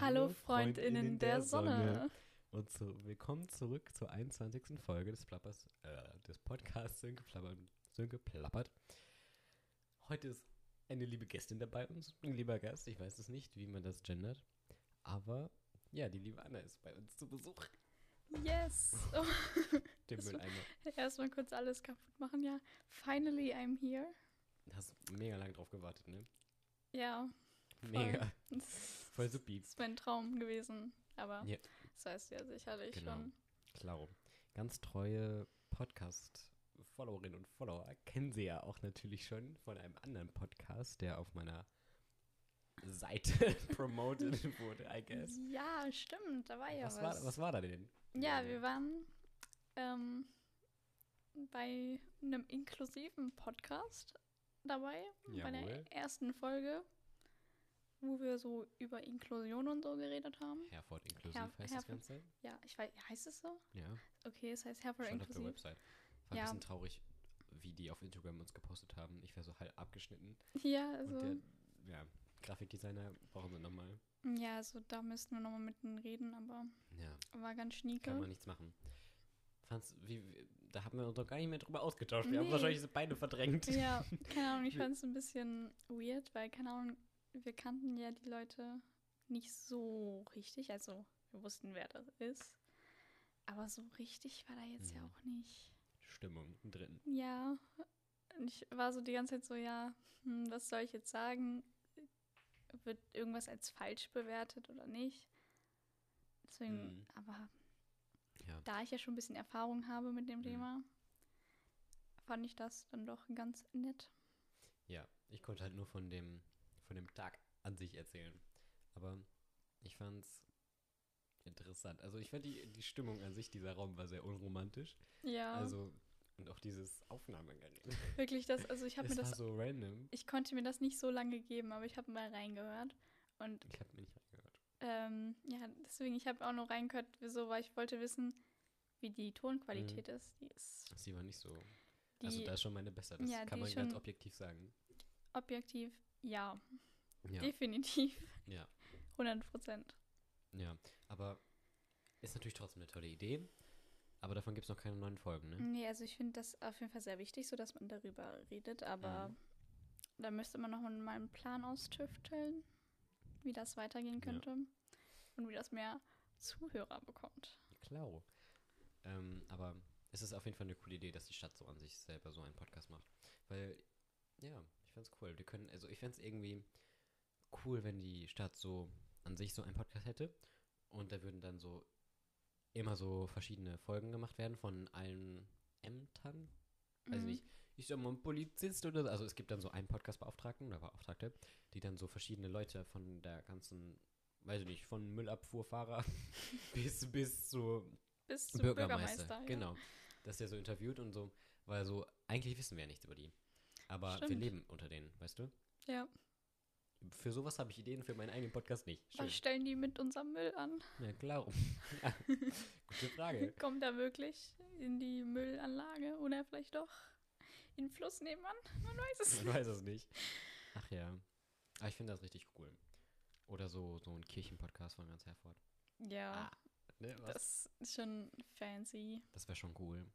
Hallo, Freundinnen der Sonne. Und so, willkommen zurück zur 21. Folge des Plappers, äh, des Podcasts Sönke Plappert. Sönke Plappert. Heute ist eine liebe Gästin dabei uns, ein lieber Gast, ich weiß es nicht, wie man das gendert, aber ja, die liebe Anna ist bei uns zu Besuch. Yes. Oh. Dem Mülleimer. Erstmal kurz alles kaputt machen, ja. Finally, I'm here. Hast mega lang drauf gewartet, ne? Ja. Mega. Das Voll supi. ist mein Traum gewesen. Aber Ja. das heißt ja sicherlich Genau. schon. Klaro. Ganz treue Podcast-Followerinnen und Follower kennen sie ja auch natürlich schon von einem anderen Podcast, der auf meiner Seite promoted wurde, I guess. Ja, stimmt. Da war ja was, was. war, was war da denn? Ja, wir waren ähm, bei einem inklusiven Podcast dabei, bei Jawohl. der ersten Folge, wo wir so über Inklusion und so geredet haben. Herford inklusiv Her- heißt das Herford. Ganze. Ja, ich weiß, heißt es so? Ja, Okay, es heißt Herford stand auf der inklusiv. Website. War Ja. ein bisschen traurig, wie die auf Instagram uns gepostet haben. Ich wäre so halb abgeschnitten. Ja, also, Und der ja, Grafikdesigner brauchen wir nochmal. ja, also da müssten wir nochmal mit denen reden, aber Ja, war ganz kann man schnieke. nichts machen. Fand's, wie, wie, da haben wir uns doch gar nicht mehr drüber ausgetauscht. Wir haben Nee. wahrscheinlich beide verdrängt. Ja, keine Ahnung, ich fand es ein bisschen weird, weil, keine Ahnung, wir kannten ja die Leute nicht so richtig, also wir wussten, wer das ist. Aber so richtig war da jetzt ja Mhm. auch nicht. Stimmung drin. Ja, und ich war so die ganze Zeit so, ja, hm, was soll ich jetzt sagen? Wird irgendwas als falsch bewertet oder nicht? Deswegen, Mhm. aber Ja. da ich ja schon ein bisschen Erfahrung habe mit dem Mhm. Thema, fand ich das dann doch ganz nett. ja, ich konnte halt nur von dem, von dem Tag an sich erzählen. Aber ich fand's interessant. Also ich fand die, die Stimmung an sich, dieser Raum war sehr unromantisch. Ja, Also, und auch dieses Aufnahmegerät. wirklich das, also ich habe mir das, so random. ich konnte mir das nicht so lange geben, aber ich habe mal reingehört. Und Ich habe mir nicht reingehört. ähm, ja, deswegen, ich habe auch nur reingehört, wieso, weil ich wollte wissen, wie die Tonqualität ist. Die ist Sie war nicht so. die also da ist schon meine besser. Das Ja, kann man ganz objektiv sagen. objektiv, ja, Ja. definitiv, Ja. 100 Prozent. Ja. Aber ist natürlich trotzdem eine tolle Idee. Aber davon gibt es noch keine neuen Folgen, ne? Nee, also ich finde das auf jeden Fall sehr wichtig, so dass man darüber redet, aber Mhm. da müsste man noch mal einen Plan austüfteln, wie das weitergehen Ja. könnte und wie das mehr Zuhörer bekommt. Klar. Ähm, aber es ist auf jeden Fall eine coole Idee, dass die Stadt so an sich selber so einen Podcast macht. Weil, ja, ich fand's cool. Die können, also ich fänd's irgendwie cool, wenn die Stadt so an sich so einen Podcast hätte. Und da würden dann so immer so verschiedene Folgen gemacht werden von allen Ämtern. Weiß Mhm. nicht, ich sag mal, ein Polizist oder so. Also es gibt dann so einen Podcast-Beauftragten oder Beauftragte, die dann so verschiedene Leute von der ganzen, weiß ich nicht, von Müllabfuhrfahrer bis, bis zu Bis zum Bürgermeister. Bürgermeister. ja. Genau. Dass der so interviewt und so, weil so, eigentlich wissen wir ja nichts über die. Aber wir Stimmt. leben unter denen, weißt du? Ja. Für sowas habe ich Ideen, für meinen eigenen Podcast nicht. Schön. Was stellen die mit unserem Müll an? Ja, klar. Ja. Gute Frage. Kommt er wirklich in die Müllanlage oder vielleicht doch in den Fluss nebenan? Man weiß es Man nicht. weiß es nicht. Ach ja. Aber ich finde das richtig cool. Oder so, so ein Kirchenpodcast von ganz Herford. Ja, Ah, ne, das ist schon fancy. Das wäre schon cool.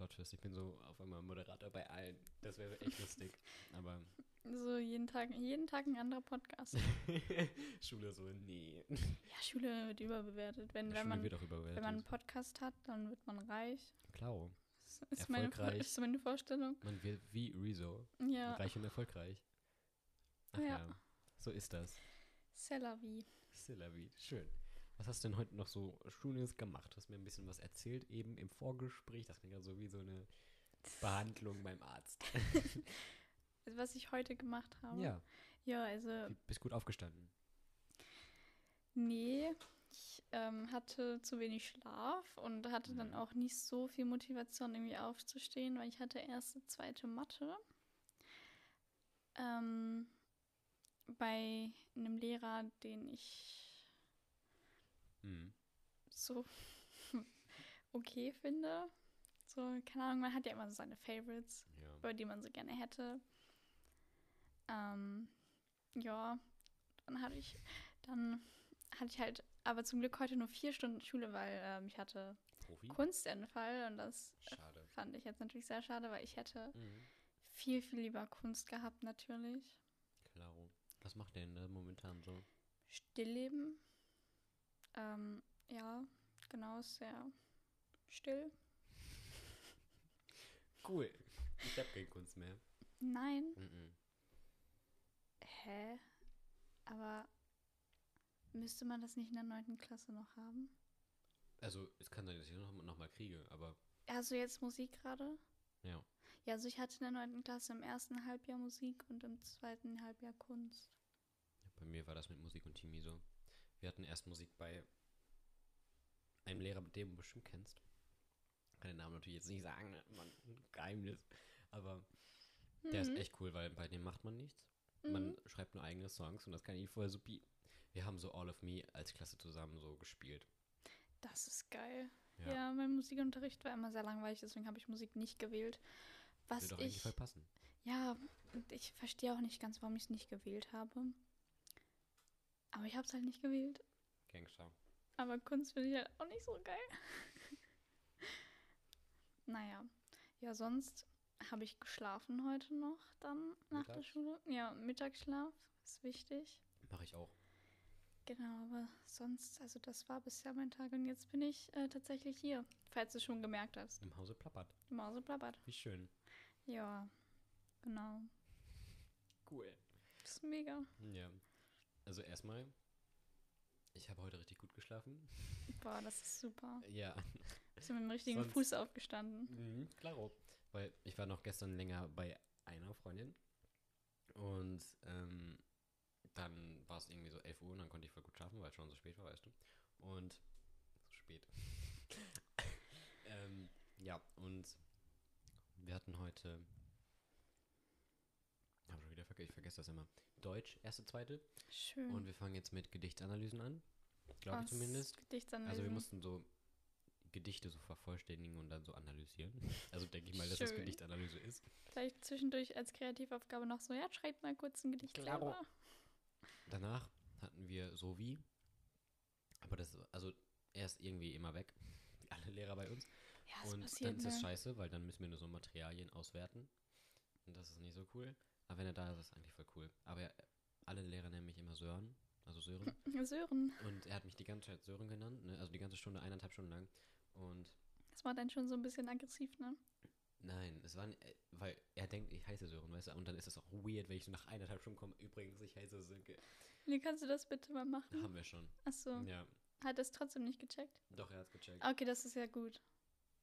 Plot Twist, ich bin so auf einmal Moderator bei allen. Das wäre echt lustig. Aber So jeden Tag, jeden Tag ein anderer Podcast. Schule so, nee. Ja, Schule wird überbewertet. Wenn, wenn, man, überbewertet. wenn man einen Podcast hat, dann wird man reich. Klar. Das ist meine, Erfolgreich. ist meine Vorstellung. Man wird wie Rezo. Ja, Reich und erfolgreich. Ach Ja. ja. So ist das. c'est la vie. Sillavi. Schön. Was hast du denn heute noch so Schönes gemacht? Du hast mir ein bisschen was erzählt, eben im Vorgespräch. Das klingt ja so wie so eine Behandlung beim Arzt. Also, Was ich heute gemacht habe. Ja. Ja, also, Du bist gut aufgestanden. nee. Ich ähm, hatte zu wenig Schlaf und hatte dann Mhm. auch nicht so viel Motivation, irgendwie aufzustehen, weil ich hatte erste, zweite Mathe. Ähm, bei einem Lehrer, den ich Hm. so okay finde. So, keine Ahnung, man hat ja immer so seine Favorites, Ja. über die man so gerne hätte. Ähm, ja, dann hatte ich, dann hatte ich halt aber zum Glück heute nur vier Stunden Schule, weil ähm, ich hatte Profi? Kunstentfall und das Schade. fand ich jetzt natürlich sehr schade, weil ich hätte Mhm. viel, viel lieber Kunst gehabt natürlich. Klaro. Was macht der denn da momentan so? Stillleben. Ähm, ja, genau, ist sehr still. Cool. Ich hab keine Kunst mehr. Nein. Mhm. Hä? Aber müsste man das nicht in der neunten Klasse noch haben? Also, es kann sein, dass ich noch, noch mal kriege, aber Also jetzt Musik gerade? ja. Ja, also ich hatte in der neunten Klasse im ersten Halbjahr Musik und im zweiten Halbjahr Kunst. Bei mir war das mit Musik und Chemie so. Wir hatten erst Musik bei einem Lehrer, den du bestimmt kennst. Kann den Namen natürlich jetzt nicht sagen? Mann, ein Geheimnis. Aber der ist Mhm. echt cool, weil bei dem macht man nichts. Mhm. Man schreibt nur eigene Songs und das kann ich voll supi. Wir haben so All of Me als Klasse zusammen so gespielt. Das ist geil. Ja. Ja, mein Musikunterricht war immer sehr langweilig, deswegen habe ich Musik nicht gewählt. Was Würde doch eigentlich ich. voll passen. Ja, ich verstehe auch nicht ganz, warum ich es nicht gewählt habe. Aber ich habe es halt nicht gewählt. Gangster. Aber Kunst finde ich halt auch nicht so geil. naja. Ja, sonst habe ich geschlafen heute noch dann nach der? Schule. Ja, Mittagsschlaf ist wichtig. Mache ich auch. Genau, aber sonst, also das war bisher mein Tag und jetzt bin ich äh, tatsächlich hier, falls du schon gemerkt hast. Im Hause plappert. Die Mause plappert. Wie schön. Ja, genau. Cool. Das ist mega. Ja. Also erstmal, ich habe heute richtig gut geschlafen. Boah, das ist super. Ja. Bist du mit dem richtigen Sonst- Fuß aufgestanden. Mhm, klaro. Weil ich war noch gestern länger bei einer Freundin. Und ähm, dann war es irgendwie so 11 Uhr und dann konnte ich voll gut schlafen, weil es schon so spät war, weißt du. Und so spät. ähm, ja, und wir hatten heute. Hab schon wieder vergessen, ich vergesse das immer. Deutsch, erste, zweite. Schön. Und wir fangen jetzt mit Gedichtanalysen an. Glaube ich zumindest. Gedichtsanlesen. Also wir mussten so Gedichte so vervollständigen und dann so analysieren. Also denke ich mal, dass das. Gedichtanalyse ist. Vielleicht zwischendurch als Kreativaufgabe noch so, ja, schreibt mal kurz ein Gedicht Klaro. selber. Danach hatten wir so wie. Aber das, also er ist irgendwie immer weg. Wie alle Lehrer bei uns. Ja, das und passiert dann ist es mir. scheiße, weil dann müssen wir nur so Materialien auswerten. Und das ist nicht so cool. Aber wenn er da ist, ist es eigentlich voll cool. Aber er, alle Lehrer nennen mich immer Sören. Also Sören. Sören, und er hat mich die ganze Zeit Sören genannt. Ne? Also die ganze Stunde, eineinhalb Stunden lang. Und das war dann schon so ein bisschen aggressiv, ne? Nein, es war, n- äh, weil er denkt, ich heiße Sören, weißt du, und dann ist es auch weird, wenn ich so nach eineinhalb Stunden komme, übrigens, ich heiße Sönke. Wie kannst du das bitte mal machen? Haben wir schon. Achso, Ja, hat er es trotzdem nicht gecheckt? doch, er hat's gecheckt. Okay, das ist ja gut.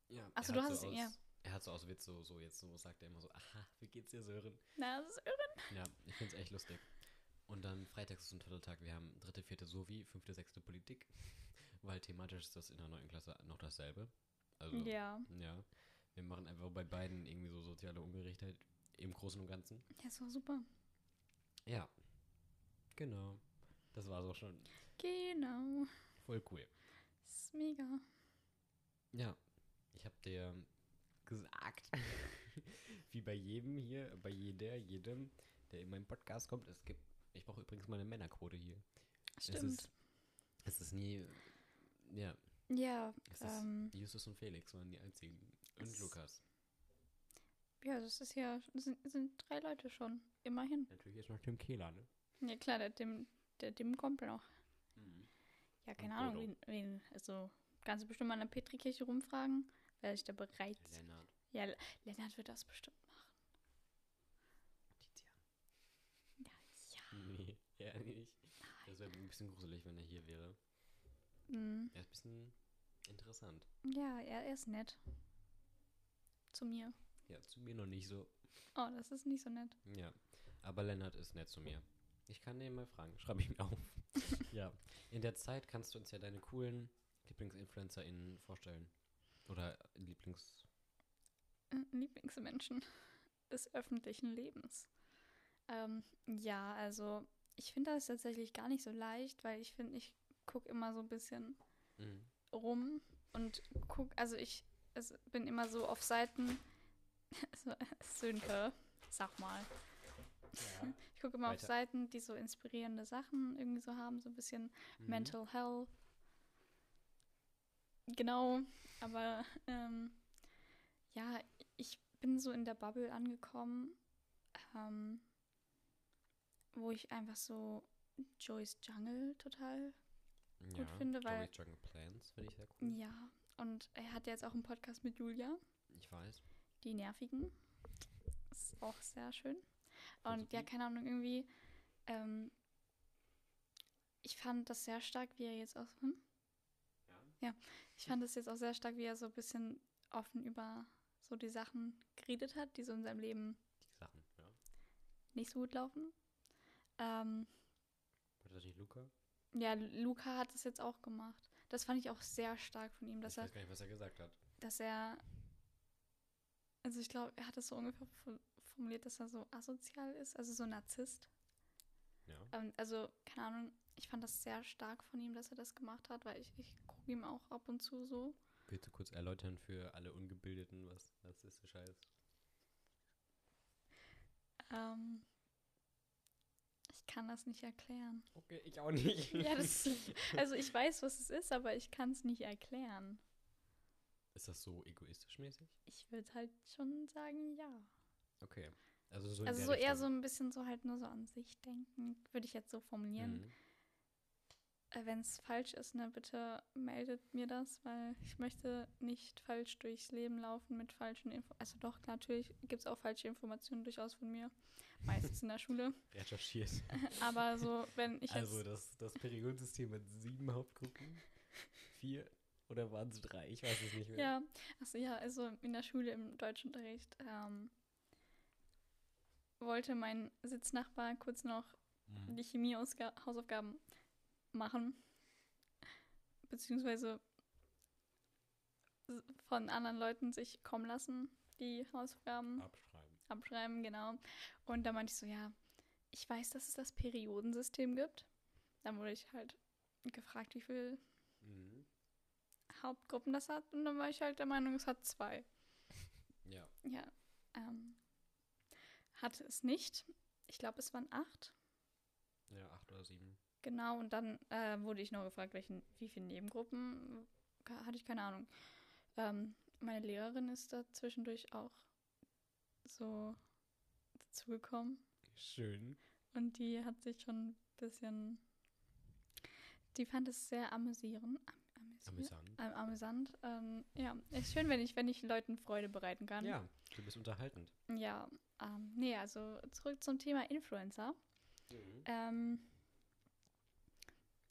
Ja, Ach so, er du hat hast es- aus, ja. Er hat so aus Witz so, so jetzt so sagt er immer so, aha, wie geht's dir, Sören? Na, Sören. Ja, ich find's echt lustig. Und dann freitags ist ein toller Tag, wir haben dritte, vierte Sovi, fünfte, sechste Politik, weil thematisch ist das in der neunten Klasse noch dasselbe. Also, Ja. ja. Wir machen einfach bei beiden irgendwie so soziale Ungerechtheit im Großen und Ganzen. Ja, das war super. Ja, genau. Das war's auch schon. Genau. Voll cool. Das ist mega. Ja, ich habe dir gesagt, wie bei jedem hier, bei jeder, jedem, der in meinen Podcast kommt, es gibt, ich brauche übrigens mal eine Männerquote hier. Stimmt. Es ist, es ist nie, ja, ja, es ähm, ist, Justus und Felix waren die einzigen. Und Lukas. ja, das ist ja, das sind, das sind drei Leute schon. Immerhin. Natürlich ist noch Tim Kehler, ne? Ja, klar, der Tim, der Tim kommt noch. Ja, keine Und Ahnung, wen, wen, also, kannst du bestimmt mal in der Petrikirche rumfragen? Wäre ich da bereit? Lennart. Ja, Lennart wird das bestimmt machen. Tizian. Ja, ja. Nee, eher nicht. Das wäre ein bisschen gruselig, wenn er hier wäre. Mhm. Er ist ein bisschen interessant. Ja, er, er ist nett. Zu mir. Ja, zu mir noch nicht so. Oh, das ist nicht so nett. Ja, aber Lennart ist nett zu mir. Ich kann den mal fragen. Schreibe ich mir auf. ja. In der Zeit kannst du uns ja deine coolen LieblingsinfluencerInnen vorstellen. Oder Lieblings... Äh, Lieblingsmenschen des öffentlichen Lebens. Ähm, ja, also ich finde das tatsächlich gar nicht so leicht, weil ich finde, ich gucke immer so ein bisschen Mhm. rum und guck, also ich es, bin immer so auf Seiten. Sönke, sag mal. Ja. Ich gucke immer auf Weiter. Seiten, die so inspirierende Sachen irgendwie so haben, so ein bisschen Mhm. Mental Health. Genau, aber ähm, ja, ich bin so in der Bubble angekommen, ähm, wo ich einfach so Joyce Jungle total ja. finde, weil- Joey's Jungle Plans finde ich sehr cool. Ja, und er hat ja jetzt auch einen Podcast mit Julia, Ich weiß. die Nervigen. Ist auch sehr schön. Und ja, keine Ahnung, irgendwie, ähm, ich fand das sehr stark, wie er jetzt auch, hm? Ja. Ich fand das jetzt auch sehr stark, wie er so ein bisschen offen über so die Sachen geredet hat, die so in seinem Leben Die Sachen, ja. nicht so gut laufen. Ähm, War das nicht Luca? ja, Luca hat das jetzt auch gemacht. Das fand ich auch sehr stark von ihm, dass ich er weiß gar nicht, was er gesagt hat. dass er, also ich glaube, er hat es so ungefähr formuliert, dass er so asozial ist, also so Narzisst. Ja. Ähm, also, keine Ahnung, ich fand das sehr stark von ihm, dass er das gemacht hat, weil ich, ich gucke ihm auch ab und zu so. Willst du kurz erläutern für alle Ungebildeten, was narzisstisch heißt? Ähm, ich kann das nicht erklären. Okay, ich auch nicht. ja, das, also ich weiß, was es ist, aber ich kann es nicht erklären. Ist das so egoistisch mäßig? Ich würde halt schon sagen, ja. Okay. Also so, Also so eher so ein bisschen so halt nur so an sich denken, würde ich jetzt so formulieren. Mhm. Äh, Wenn es falsch ist, ne, bitte meldet mir das, weil ich möchte nicht falsch durchs Leben laufen mit falschen Info. Also doch, natürlich gibt es auch falsche Informationen durchaus von mir. Meistens in der Schule. Recherchiert. Aber so, wenn ich also das, das Periodensystem hat sieben Hauptgruppen. Vier oder waren es drei? Ich weiß es nicht mehr. Ja, also ja, also in der Schule im Deutschunterricht ähm, wollte mein Sitznachbar kurz noch Mhm. die Chemie-Hausaufgaben machen. Beziehungsweise von anderen Leuten sich kommen lassen, die Hausaufgaben Abschreiben. abschreiben, genau. Und da meinte ich so, ja, ich weiß, dass es das Periodensystem gibt. Dann wurde ich halt gefragt, wie viele Mhm. Hauptgruppen das hat. Und dann war ich halt der Meinung, es hat zwei. Ja. Ja, ähm, hatte es nicht. Ich glaube, es waren acht. Ja, acht oder sieben. Genau, und dann äh, wurde ich noch gefragt, welchen, wie viele Nebengruppen. Hatte ich keine Ahnung. Ähm, meine Lehrerin ist da zwischendurch auch so dazugekommen. Schön. Und die hat sich schon ein bisschen. Die fand es sehr amüsierend. Am? Amüsant. Ähm, amüsant. Ähm, ja, ist schön, wenn ich, wenn ich Leuten Freude bereiten kann. Ja, du bist unterhaltend. Ja, ähm, nee, also zurück zum Thema Influencer. Mhm. Ähm,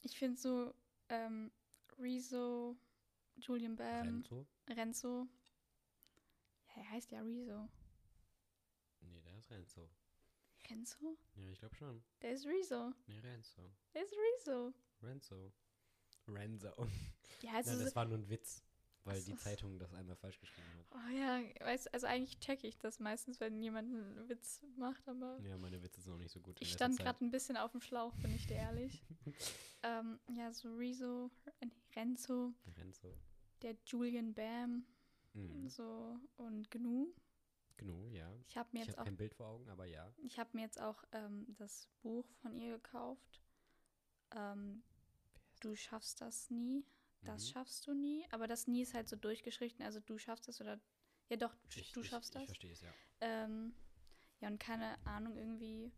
ich finde so ähm, Rezo, Julian Bam, Renzo? Renzo. Ja, er heißt ja Rezo. Nee, der ist Renzo. Renzo? Ja, ich glaube schon. Der ist Rezo. Nee, Renzo. Der ist Rezo. Renzo. Renzo. Ja, also Nein, so- das war nur ein Witz, weil die. Zeitung das einmal falsch geschrieben hat. Oh ja, weißt, also eigentlich checke ich das meistens, wenn jemand einen Witz macht, aber Ja, meine Witze sind auch nicht so gut. ich stand gerade ein bisschen auf dem Schlauch, bin ich dir ehrlich. ähm, ja, so Rezo, äh, Renzo, Renzo. der Julian Bam, Mhm. so und Gnu. Gnu, ja. Ich habe mir Ich jetzt habe auch kein Bild vor Augen, aber ja. Ich habe mir jetzt auch ähm, das Buch von ihr gekauft. Ähm, du schaffst das nie. Das Mhm. schaffst du nie. Aber das nie ist halt so durchgeschrieben. Also du schaffst es oder. Ja, doch, du, Ich, du ich, schaffst ich das. verstehe es, ja. Ähm, ja, und keine Ahnung, irgendwie.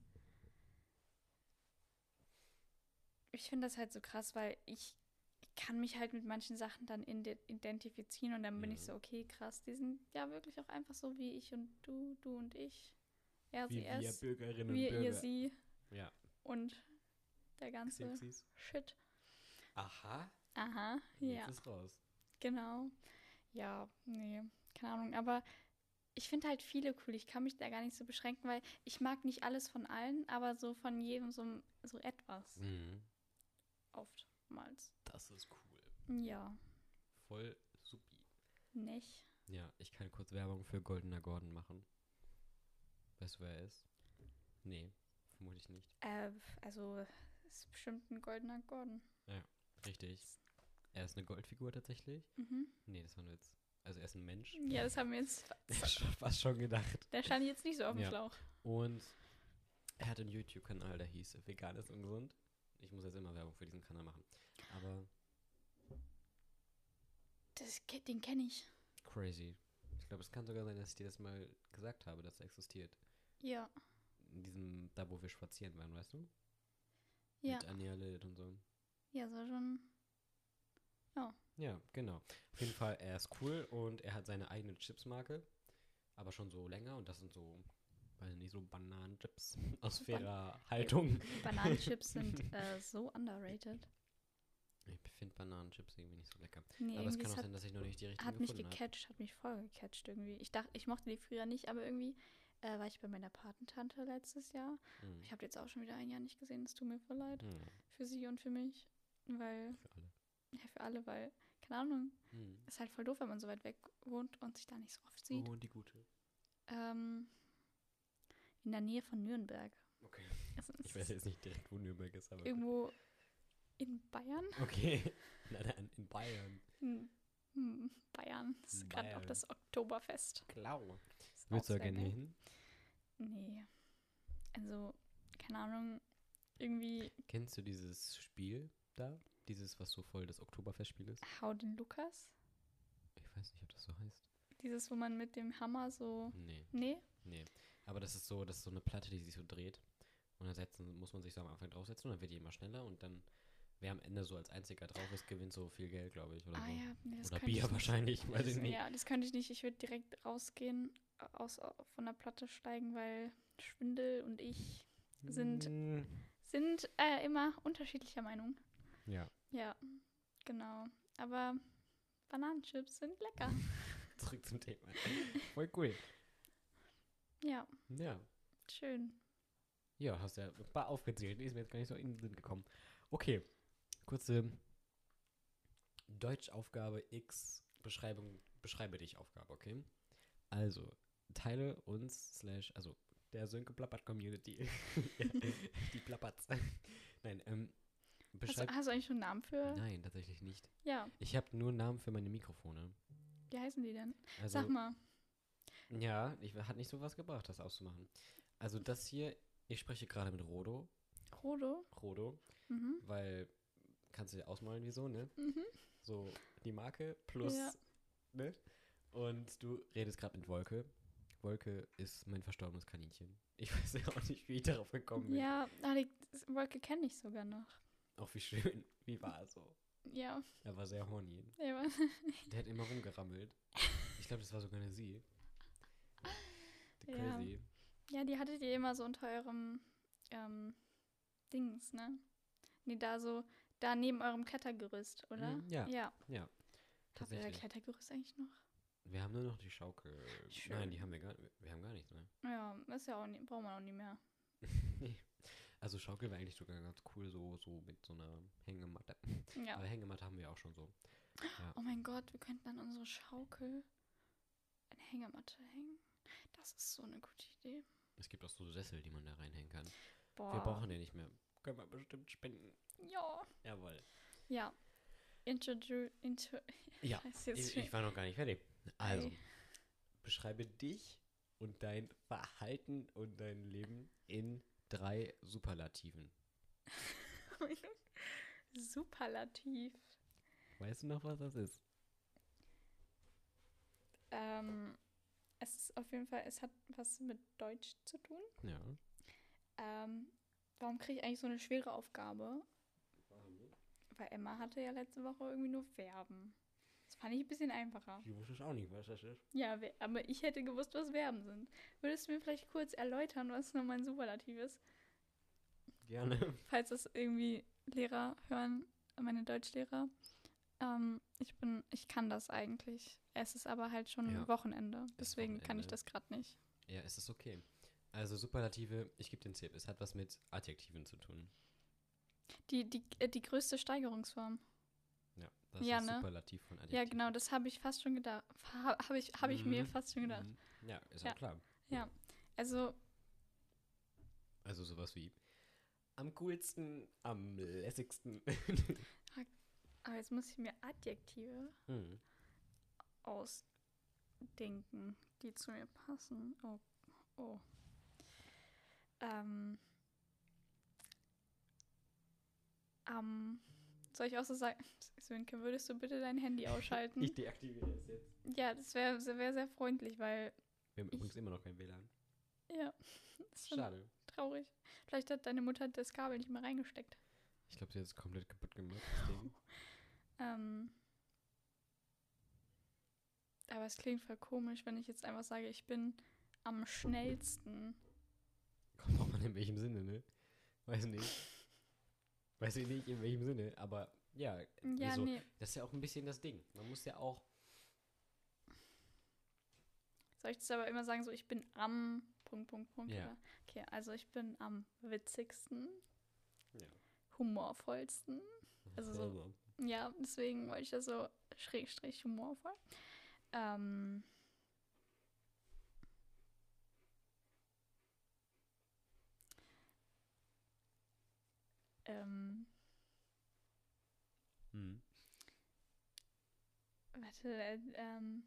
Ich finde das halt so krass, weil ich kann mich halt mit manchen Sachen dann ide- identifizieren und dann bin ich Mhm. so, okay, krass, die sind ja wirklich auch einfach so wie ich und du, du und ich. Er, Wie sie, wir es, Bürgerinnen wir, und Bürger. ihr, sie Ja. und der ganze Ximxis. Shit. Aha. Aha, Jetzt ja, ist raus. genau. Ja, nee, keine Ahnung. Aber ich finde halt viele cool. Ich kann mich da gar nicht so beschränken, weil ich mag nicht alles von allen, aber so von jedem so, so etwas. Mhm. Oftmals. Das ist cool. Ja, Voll supi. nicht. Ja, ich kann kurz Werbung für Goldener Gordon machen. Weißt du, wer er ist? Nee, vermutlich nicht. Äh, also, ist bestimmt ein goldener Gordon. Richtig. Er ist eine Goldfigur tatsächlich. Mhm. Nee, das war ein Witz. Also er ist ein Mensch. Ja, das haben wir jetzt. Fast schon gedacht. Der stand jetzt nicht so auf dem Ja. Schlauch. Und Er hat einen YouTube-Kanal, der hieß Vegan ist ungesund. Ich muss jetzt immer Werbung für diesen Kanal machen. Aber Das, den kenne ich. crazy. Ich glaube, es kann sogar sein, dass ich dir das mal gesagt habe, dass er existiert. Ja. In diesem, da wo wir spazieren waren, weißt du? Ja. Mit Anja Lilith und so. Ja, so schon. Ja, genau. Auf jeden Fall, er ist cool und er hat seine eigene Chipsmarke, aber schon so länger und das sind so, weiß nicht, so Bananenchips aus fairer Haltung. Bananenchips sind äh, so underrated. Ich finde Bananenchips irgendwie nicht so lecker. Nee, aber es kann auch hat, sein, dass ich noch nicht die richtigen hat mich gefunden habe. gecatcht, hat mich voll gecatcht irgendwie. Ich dachte, ich mochte die früher nicht, aber irgendwie äh, war ich bei meiner Patentante letztes Jahr. Hm. Ich habe jetzt auch schon wieder ein Jahr nicht gesehen, es tut mir voll leid. Hm, Für sie und für mich. Weil, für alle. Ja, für alle, weil, keine Ahnung, Hm. ist halt voll doof, wenn man so weit weg wohnt und sich da nicht so oft sieht. Oh, und die gute. Ähm, in der Nähe von Nürnberg. Okay. Ist Ich weiß jetzt nicht direkt, wo Nürnberg ist, aber. irgendwo in Bayern. Okay. Nein, nein, in Bayern. In hm, Bayern. Das ist gerade auch das Oktoberfest. Auch Willst du da gerne hin? Nee. Also, keine Ahnung, irgendwie Kennst du dieses Spiel da? Dieses, was so voll das Oktoberfestspiel ist? Hau den Lukas. Ich weiß nicht, ob das so heißt. Dieses, wo man mit dem Hammer so. Nee, Nee? nee. Aber das ist so, das ist so eine Platte, die sich so dreht. Und dann setzen, muss man sich so am Anfang draufsetzen und dann wird die immer schneller und dann, wer am Ende so als einziger drauf ist, gewinnt so viel Geld, glaube ich. Oder Ah so. ja, nee, das oder Bier ich wahrscheinlich, weiß ich nicht. Ja, das könnte ich nicht. Ich würde direkt rausgehen, äh, aus, von der Platte steigen, weil Schwindel und ich sind- Mm, sind äh, immer unterschiedlicher Meinung. Ja, Ja, genau. Aber Bananenchips sind lecker. zurück zum Thema. Voll cool. ja, Ja. schön. Ja, hast ja ein paar aufgezählt. Die ist mir jetzt gar nicht so in den Sinn gekommen. Okay. Kurze Deutschaufgabe X Beschreibung, beschreibe dich Aufgabe, okay? Also, teile uns, slash, also der Sönke Plappert Community. Die Plapperts. Nein, ähm, beschreib. hast du eigentlich schon einen Namen für? Nein, tatsächlich nicht. Ja, Ich habe nur Namen für meine Mikrofone. wie heißen die denn? Also, Sag mal. Ja, ich, hat nicht so was gebracht, das auszumachen. Also das hier, ich spreche gerade mit Rodo. Rodo? Rodo, Mhm. weil, kannst du dir ausmalen, wieso, ne? Mhm. So die Marke plus, Ja. ne? Und du redest gerade mit Wolke. Wolke ist mein verstorbenes Kaninchen. Ich weiß ja auch nicht, wie ich darauf gekommen bin. Ja, die Wolke kenne ich sogar noch. Auch wie schön. Wie war er so? Ja, Er war sehr horny. ja. Der hat immer rumgerammelt. Ich glaube, das war sogar eine Sie. The Ja. Crazy. ja, die hattet ihr immer so unter eurem ähm, Dings, ne? Nee, da so, da neben eurem Klettergerüst, oder? Mhm, ja. Ja. Ja, Habt ihr da. Klettergerüst eigentlich noch? Wir haben nur noch die Schaukel. Schön. Nein, die haben wir gar wir haben gar nichts mehr. Ja, ist ja auch nie, braucht man auch nie mehr. nee. Also Schaukel wäre eigentlich sogar ganz cool, so, so mit so einer Hängematte. Ja. Aber Hängematte haben wir auch schon so. Ja. Oh mein Gott, wir könnten an unsere Schaukel eine Hängematte hängen. Das ist so eine gute Idee. Es gibt auch so Sessel, die man da reinhängen kann. Boah. Wir brauchen den nicht mehr. Können wir bestimmt spenden. Ja. Jawohl. Ja. Introdu intro Ja, ich, ich war noch gar nicht fertig. Also, Ei. beschreibe dich und dein Verhalten und dein Leben in drei Superlativen. Superlativ. Weißt du noch, was das ist? Ähm, es ist auf jeden Fall, es hat was mit Deutsch zu tun. Ja. Ähm, warum kriege ich eigentlich so eine schwere Aufgabe? Weil Emma hatte ja letzte Woche irgendwie nur Verben. Das fand ich ein bisschen einfacher. Ich wusste auch nicht, was das ist. Ja, aber ich hätte gewusst, was Verben sind. Würdest du mir vielleicht kurz erläutern, was nochmal ein Superlativ ist? Gerne. Falls das irgendwie Lehrer hören, meine Deutschlehrer. Ähm, ich bin, ich kann das eigentlich. Es ist aber halt schon Ja. Wochenende. Deswegen kann ich Wochenende. das gerade nicht. Ja, es ist okay. Also Superlative, ich gebe den Tipp, es hat was mit Adjektiven zu tun. Die, die, äh, die größte Steigerungsform. Das ja, ist ne? superlativ von Adjektiv. Ja, genau, das habe ich fast schon gedacht. Habe ich, hab ich mhm. mir fast schon gedacht. Mhm. Ja, ist ja klar. Ja, also. Also sowas wie am coolsten, am lässigsten. Ah, aber jetzt muss ich mir Adjektive mhm. ausdenken, die zu mir passen. Oh. oh. Ähm. Am. Um, soll ich auch so sagen, Sönke, würdest du bitte dein Handy ausschalten? Ich deaktiviere es jetzt. ja, das wäre wär sehr freundlich, weil, Wir haben Ich- übrigens immer noch kein WLAN. ja, das ist schon Schade. traurig. Vielleicht hat deine Mutter das Kabel nicht mehr reingesteckt. Ich glaube, sie hat es komplett kaputt gemacht. Das Ding. Ähm, aber es klingt voll komisch, wenn ich jetzt einfach sage, ich bin am schnellsten. Kommt auch an, in welchem Sinne, ne? Weiß nicht. Weiß ich nicht, in welchem Sinne, aber ja, Ja, so, nee. das ist ja auch ein bisschen das Ding. Man muss ja auch. Soll ich das aber immer sagen, so ich bin am Punkt, Punkt, Punkt? Ja. Oder? Okay, also ich bin am witzigsten, Ja. humorvollsten. Also so, Also, ja, deswegen wollte ich das so schrägstrich humorvoll. Ähm, ähm, hm. Warte, äh, ähm.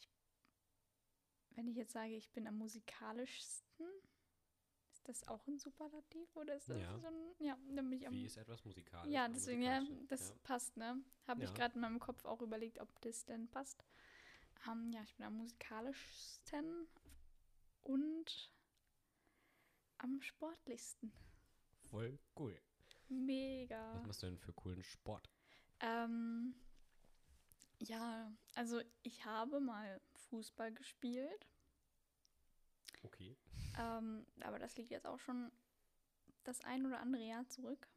Ich, wenn ich jetzt sage, ich bin am musikalischsten, ist das auch ein Superlativ oder ist das Ja. so ein. Ja, dann bin ich am. Wie ist etwas musikalisch? ja, deswegen, ja, das Ja. passt, ne? Habe ich Ja. gerade in meinem Kopf auch überlegt, ob das denn passt. Ähm, ja, ich bin am musikalischsten und am sportlichsten. Voll cool. Mega. Was machst du denn für coolen Sport? Ähm, ja, also ich habe mal Fußball gespielt, Okay. ähm, aber das liegt jetzt auch schon das ein oder andere Jahr zurück.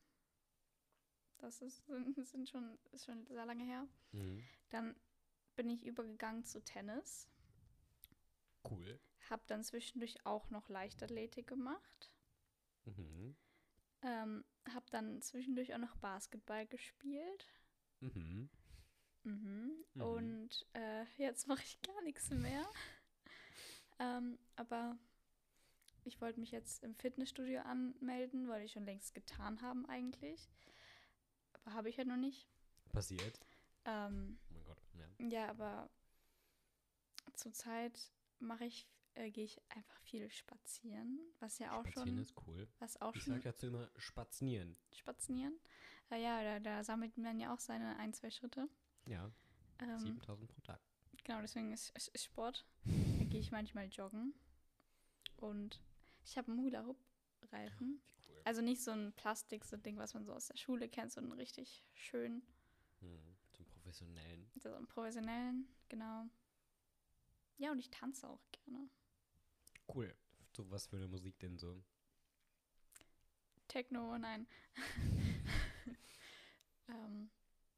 Das ist, sind, schon, ist schon sehr lange her. Mhm. Dann bin ich übergegangen zu Tennis, Cool. habe dann zwischendurch auch noch Leichtathletik gemacht, Mhm. Ähm, habe dann zwischendurch auch noch Basketball gespielt. Mhm. Mhm. Mhm. Und äh, jetzt mache ich gar nichts mehr. ähm, aber ich wollte mich jetzt im Fitnessstudio anmelden, wollte ich schon längst getan haben eigentlich. Aber habe ich ja noch nicht. Passiert. Ähm, Oh mein Gott. Ja. ja, aber zurzeit mache ich, äh, gehe ich einfach viel spazieren, was ja auch Spazieren schon, ist cool. was auch Ich schon sag dazu immer spazieren. spazieren. Äh, ja, da, da sammelt man ja auch seine ein, zwei Schritte. Ja. Ähm, 7000 pro Tag. Genau, deswegen ist, ist, ist Sport. Da gehe ich manchmal joggen. Und ich habe einen Hula-Hoop-Reifen. Wie cool. Also nicht so ein Plastik, so ein Ding, was man so aus der Schule kennt, sondern richtig schön. Mhm. Zum professionellen. So einen professionellen, genau. Ja, und ich tanze auch gerne. Cool. So was für eine Musik denn so? Techno, nein. ähm,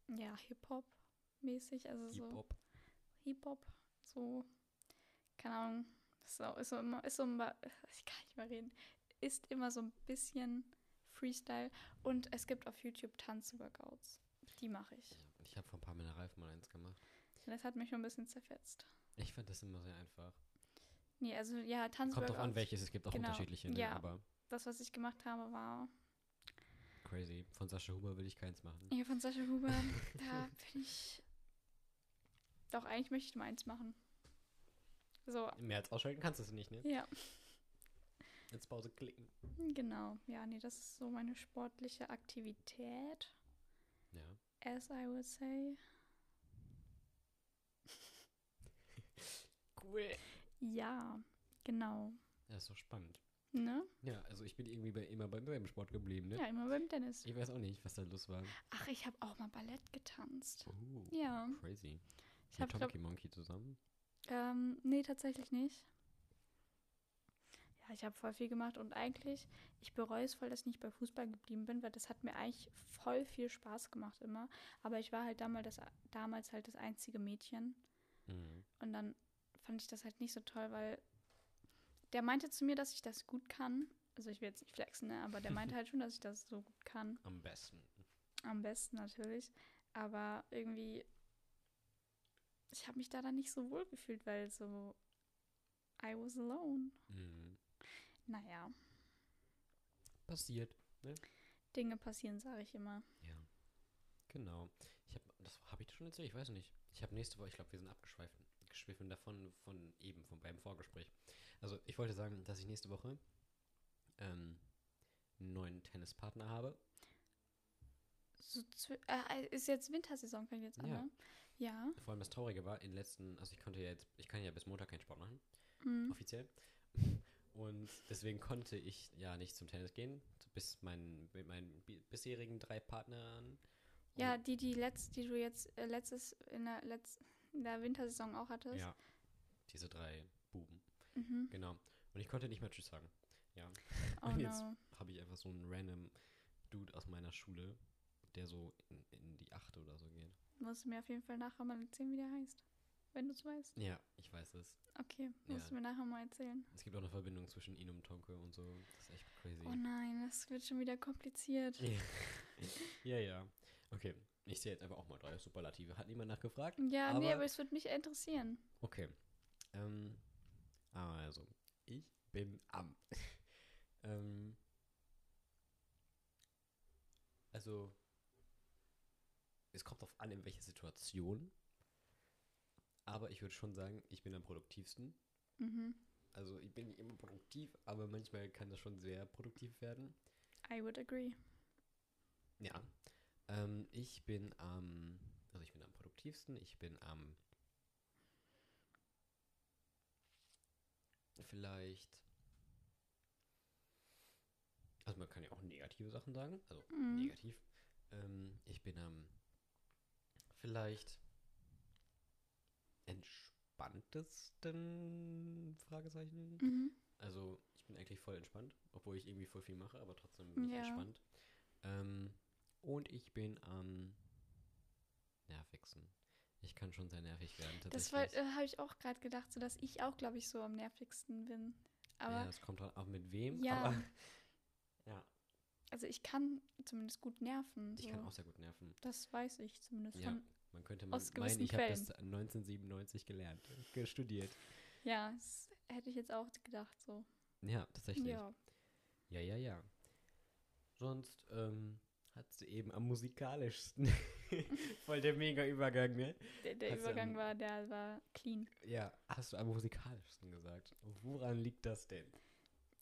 ja, Hip-Hop-mäßig, also so. Hip-Hop. Hip-Hop, so, keine Ahnung, ist so, ist so immer, ist so, immer- ich kann nicht mehr reden, ist immer so ein bisschen Freestyle und es gibt auf YouTube Tanzworkouts. Die mache ich. Ich habe vor ein paar Ralf mal eins gemacht. Das hat mich schon ein bisschen zerfetzt. Ich fand das immer sehr einfach. Nee, also ja, Kommt Tanzworkouts. drauf an, welches. Es gibt auch Genau. unterschiedliche, ne? Ja. aber Das, was ich gemacht habe, war crazy. Von Sascha Huber will ich keins machen. hier von Sascha Huber. da bin ich. Doch, eigentlich möchte ich mal eins machen. So, Mehr als ausschalten kannst du es nicht, ne? ja. Jetzt Pause klicken. Genau. Ja, nee, das ist so meine sportliche Aktivität. Ja. As I would say. Cool. Ja, genau. Ja, ist doch spannend. Ne? Ja, also ich bin irgendwie bei, immer beim Sport geblieben, ne? Ja, immer beim Tennis. Ich weiß auch nicht, was da los war. Ach, ich habe auch mal Ballett getanzt. Oh, Ja. crazy. Ich Mit Tomky Monkey zusammen? ähm, nee, tatsächlich nicht. Ja, ich habe voll viel gemacht und eigentlich, ich bereue es voll, dass ich nicht bei Fußball geblieben bin, weil das hat mir eigentlich voll viel Spaß gemacht immer. Aber ich war halt damals, das, damals halt das einzige Mädchen. Mhm. Und dann fand ich das halt nicht so toll, weil der meinte zu mir, dass ich das gut kann. Also ich will jetzt nicht flexen, ne? aber der meinte halt schon, dass ich das so gut kann. Am besten. Am besten natürlich. Aber irgendwie, ich habe mich da dann nicht so wohl gefühlt, weil so, I was alone. Mhm. Naja, Passiert. Dinge passieren, sage ich immer. Ja. Genau. Ich habe, das habe ich schon erzählt, ich weiß nicht. Ich habe nächste Woche, ich glaube, wir sind abgeschweift, geschwiffen davon, von eben, von beim Vorgespräch. Also ich wollte sagen, dass ich nächste Woche ähm, einen neuen Tennispartner habe. So zwi- äh, ist jetzt Wintersaison, fängt jetzt an, Ja. ne? Ja. Vor allem das Traurige war, in den letzten, also ich konnte ja jetzt, ich kann ja bis Montag keinen Sport machen, Mhm. offiziell. Und deswegen konnte ich ja nicht zum Tennis gehen, bis mein, mit meinen bi- bisherigen drei Partnern. Ja, die, die, letzt, die du jetzt äh, letztes, in der, letz, in der Wintersaison auch hattest. Ja, diese drei Buben. Mhm. Genau. Und ich konnte nicht mehr Tschüss sagen. Ja. Oh Und jetzt no. habe ich einfach so einen random Dude aus meiner Schule, der so in, in die achte oder so geht. Musst du mir auf jeden Fall nachher mal erzählen, wie der heißt. Wenn du es weißt. Ja, ich weiß es. Okay, musst Ja. du mir nachher mal erzählen. Es gibt auch eine Verbindung zwischen ihn und Tonke und so. Das ist echt crazy. Oh nein, das wird schon wieder kompliziert. Ja. ja, ja. Okay, ich sehe jetzt einfach auch mal drei Superlative. Hat niemand nachgefragt? Ja, nee, Aber- aber es würde mich interessieren. Okay. Ähm, also, ich bin am. ähm, also, es kommt darauf an, in welche Situation. Aber ich würde schon sagen, ich bin am produktivsten. Mhm. Also, ich bin nicht immer produktiv, aber manchmal kann das schon sehr produktiv werden. I would agree. Ja. Ähm, ich bin am, also ich bin am produktivsten, ich bin am vielleicht, also man kann ja auch negative Sachen sagen, also Mhm. negativ. Ähm, ich bin am vielleicht entspanntesten Fragezeichen. Mhm. Also ich bin eigentlich voll entspannt, obwohl ich irgendwie voll viel mache, aber trotzdem bin ich Ja. entspannt. Ähm, und ich bin am nervigsten. Ich kann schon sehr nervig werden. Das äh, habe ich auch gerade gedacht, so dass ich auch, glaube ich, so am nervigsten bin. Aber ja, es kommt halt auch mit wem. Ja. Aber, ja, also ich kann zumindest gut nerven. ich so. kann auch sehr gut nerven. Das weiß ich zumindest Ja, von. man könnte man meinen, ich habe das 1997 gelernt, äh, studiert. Ja, das hätte ich jetzt auch gedacht so. Ja, tatsächlich. Ja. Ja, ja, ja. Sonst ähm, hat sie eben am musikalischsten. Voll der mega Übergang, ne? Der, der du Übergang am- war, der war clean. Ja, hast du am musikalischsten gesagt. Woran liegt das denn?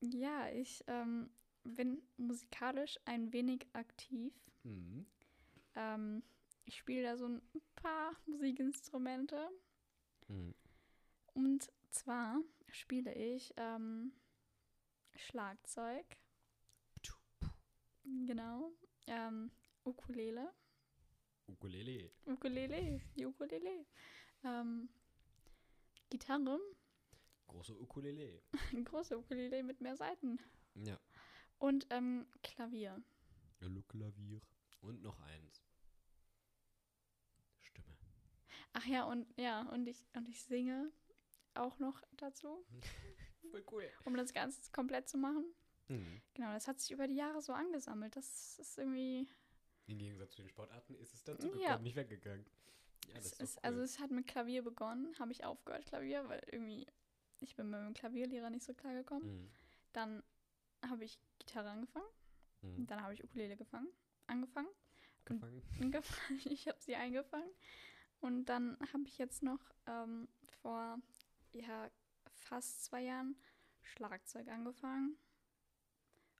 Ja, ich ähm, bin musikalisch ein wenig aktiv. Mhm. Ähm, ich spiele da so ein paar Musikinstrumente. Mhm. Und zwar spiele ich ähm, Schlagzeug. Genau. Ähm, Ukulele. Ukulele. Ukulele. Die Ukulele. Ähm, Gitarre. Große Ukulele. Große Ukulele mit mehr Seiten. Ja. Und ähm, Klavier. Klavier. Und noch eins. Stimme. Ach ja, und ja, und ich, und ich singe auch noch dazu, Voll cool. um das Ganze komplett zu machen. Mhm. Genau, das hat sich über die Jahre so angesammelt. Das ist irgendwie. Im Gegensatz zu den Sportarten ist es dazu Ja. gekommen, nicht weggegangen. Ja, es ist Also cool. es hat mit Klavier begonnen, habe ich aufgehört Klavier, weil irgendwie ich bin mit meinem Klavierlehrer nicht so klar gekommen. Mhm. Dann habe ich Gitarre angefangen, Mhm. dann habe ich Ukulele gefangen, angefangen, Gefangen. angefangen. ich habe sie eingefangen und dann habe ich jetzt noch ähm, vor ja fast zwei Jahren Schlagzeug angefangen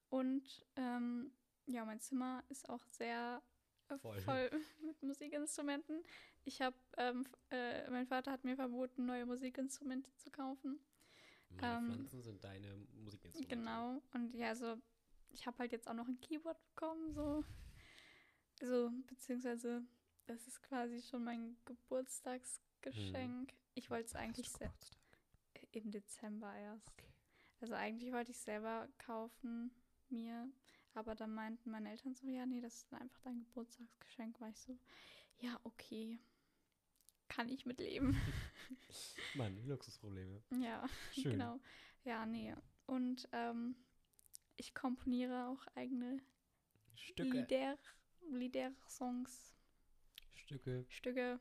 und ähm, ja mein Zimmer ist auch sehr äh, Voll. voll mit Musikinstrumenten. Ich habe, ähm, äh, mein Vater hat mir verboten, neue Musikinstrumente zu kaufen. Meine ähm, Pflanzen sind deine Musikinstrumente. Genau. Und ja, so, ich habe halt jetzt auch noch ein Keyboard bekommen, so. Also, beziehungsweise, das ist quasi schon mein Geburtstagsgeschenk. Ich wollte es eigentlich du se- Geburtstag? im Dezember erst. Okay. Also eigentlich wollte ich selber kaufen, mir. Aber dann meinten meine Eltern so, ja, nee, das ist einfach dein Geburtstagsgeschenk. War ich so, ja, okay. Kann ich mitleben. Mann, Luxusprobleme. ja, Schön. genau. Ja, nee. Und ähm, ich komponiere auch eigene Stücke. Lieder, Lieder-Songs, Stücke. Stücke,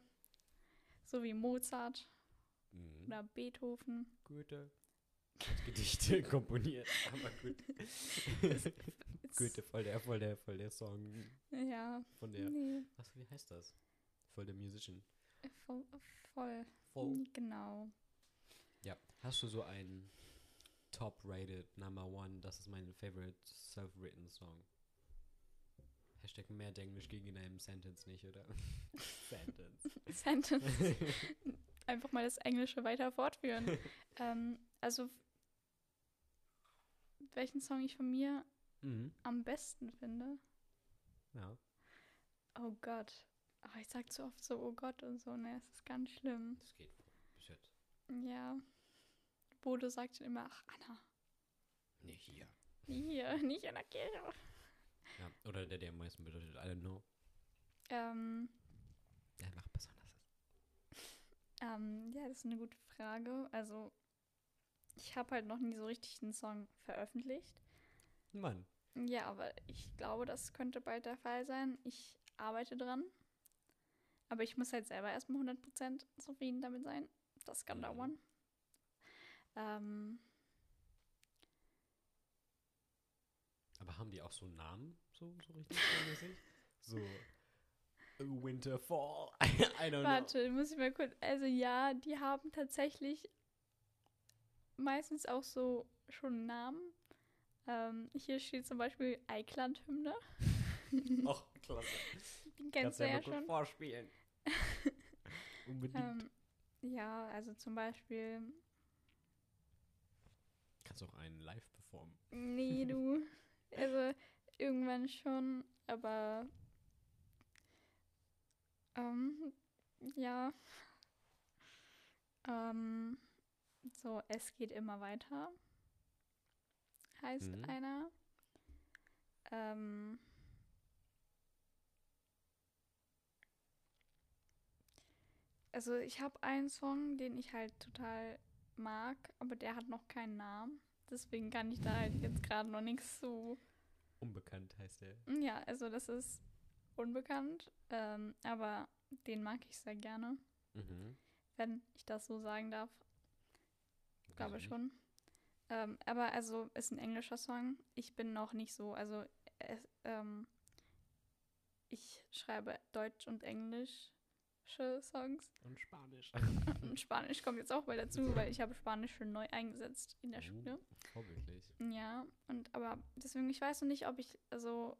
so wie Mozart Mhm. oder Beethoven. Goethe. Gedichte komponiert, aber gut. Goethe, voll der, voll der, voll der Song Ja, von der, nee, was, wie heißt das? Voll der Musician. voll. voll. Voll. Genau. Ja. Hast du so einen top-rated, number one. Das ist mein favorite self-written Song. Hashtag mehr Englisch ging in einem Sentence nicht, oder? Sentence. Sentence. Einfach mal das Englische weiter fortführen. ähm, also, welchen Song ich von mir Mhm. am besten finde? Ja. Oh Gott. Ach, ich sag zu oft so, oh Gott und so, ne, es ist ganz schlimm. Das geht bis jetzt. Ja. Bodo sagt immer, ach Anna, Nicht hier. hier, nicht in der Kirche. Ja. Oder der, der am meisten bedeutet. I don't know. Ähm, Der einfach besonders ist. ähm, ja, das ist eine gute Frage. Also, ich habe halt noch nie so richtig einen Song veröffentlicht. Mann. Ja, aber ich glaube, das könnte bald der Fall sein. Ich arbeite dran. Aber ich muss halt selber erstmal 100% zufrieden damit sein. Das kann Mhm. dauern. Ähm, Aber haben die auch so einen Namen? So, so richtig mäßig? So. Winterfall. I don't warte, muss ich mal kurz. Also, ja, die haben tatsächlich meistens auch so schon Namen. Ähm, hier steht zum Beispiel Eikland-Hymne. Och, klasse. Den kennst du ja ja schon. vorspielen. Unbedingt. Ähm, ja, also zum Beispiel. Kannst du auch einen live performen. Nee, du. Also irgendwann schon, aber ähm, ja. Ähm, so, es geht immer weiter. Heißt Mhm. einer. Ähm, also ich habe einen Song, den ich halt total mag, aber der hat noch keinen Namen. Deswegen kann ich da halt jetzt gerade noch nichts zu. Unbekannt heißt der. Ja, also das ist unbekannt, ähm, aber den mag ich sehr gerne, Mhm. wenn ich das so sagen darf. Glaube schon. Ähm, aber also ist ein englischer Song. Ich bin noch nicht so, also es, ähm, ich schreibe Deutsch und englische Songs. Und Spanisch. Und Spanisch kommt jetzt auch mal dazu, weil ich habe Spanisch schon neu eingesetzt in der Schule. Oh, vorbildlich. Ja, und aber deswegen, ich weiß noch nicht, ob ich, also,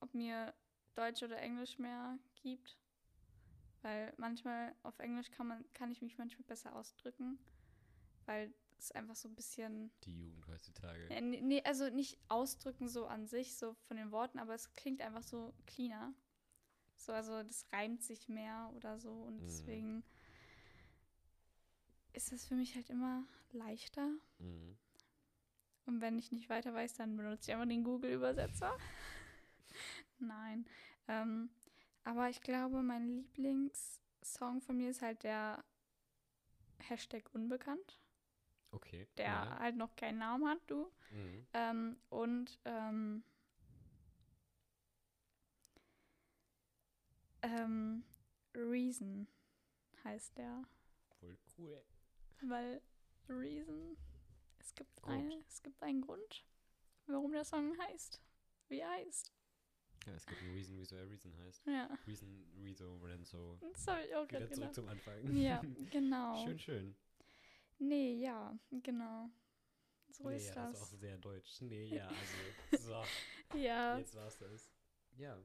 ob mir Deutsch oder Englisch mehr gibt. Weil manchmal auf Englisch kann man, kann ich mich manchmal besser ausdrücken. Weil es einfach so ein bisschen. Die Jugend heutzutage. Äh, nee, also nicht ausdrücken so an sich, so von den Worten, aber es klingt einfach so cleaner. So, also das reimt sich mehr oder so und Mhm. deswegen ist es für mich halt immer leichter. Mhm. Und wenn ich nicht weiter weiß, dann benutze ich einfach den Google-Übersetzer. Nein. Ähm, aber ich glaube, mein Lieblingssong von mir ist halt der Hashtag unbekannt, Okay. der ja. halt noch keinen Namen hat, du. Mhm. Ähm, und ähm, ähm, Reason heißt der. Voll cool. Weil Reason, es gibt, eine, es gibt einen Grund, warum der Song heißt, wie er heißt. Ja, es gibt einen Reason, wieso er Reason heißt. Ja, Reason, Rezo, Renzo. das habe ich auch gerade Wieder zurück zum Anfang. Ja, genau. Schön, schön. Nee, ja, genau. So nee, ist ja, das. ist auch sehr deutsch. Nee, ja, also. So, ja. jetzt war's das. Ja.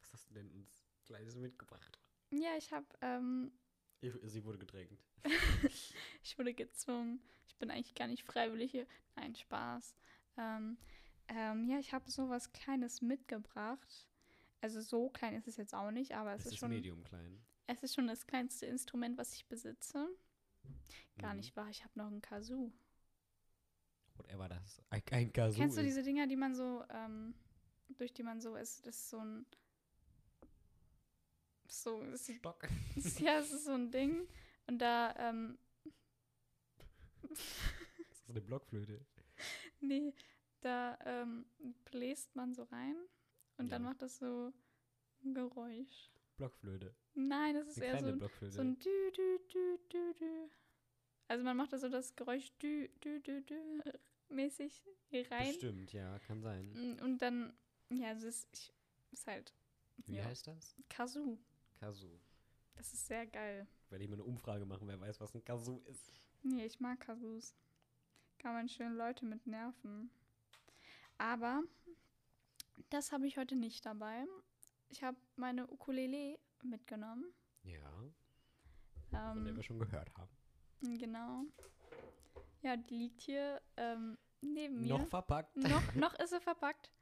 Was hast du denn uns Kleines mitgebracht? ja, ich habe, ähm, Ich- Sie wurde gedrängt. ich wurde gezwungen. Ich bin eigentlich gar nicht freiwillig hier. Nein, Spaß. Ähm, ähm, ja, ich habe sowas Kleines mitgebracht. Also so klein ist es jetzt auch nicht, aber es, Es ist, ist schon, medium klein. es ist schon das kleinste Instrument, was ich besitze. Gar Mhm. nicht wahr, ich habe noch ein Kazoo. Whatever das. Ein, ein Kazoo Kennst du ist. diese Dinger, die man so, ähm, durch die man so ist, das ist so ein, so, ist, Stock. ja, es ist so ein Ding und da, ähm, Das ist eine Blockflöte. nee, da, ähm, bläst man so rein und dann Ja. macht das so ein Geräusch. Blockflöte. Nein, das ist Eine eher so ein, Blockflöte. so ein dü, dü, dü, dü, dü. Also man macht da so das Geräusch dü, dü, dü, dü mäßig rein Bestimmt, ja, kann sein. Mm, und dann, ja, es ist, ich, ist halt Wie ja, heißt das? Kazoo. Kazoo. Das ist sehr geil. Werde ich mal eine Umfrage machen, wer weiß, was ein Kazoo ist. Nee, ich mag Kazoos. kann man schön Leute mit nerven. Aber das habe ich heute nicht dabei. Ich habe meine Ukulele mitgenommen. Ja, von der Ähm, wir schon gehört haben. Genau. Ja, die liegt hier ähm, neben mir. Noch verpackt. noch, noch ist sie verpackt.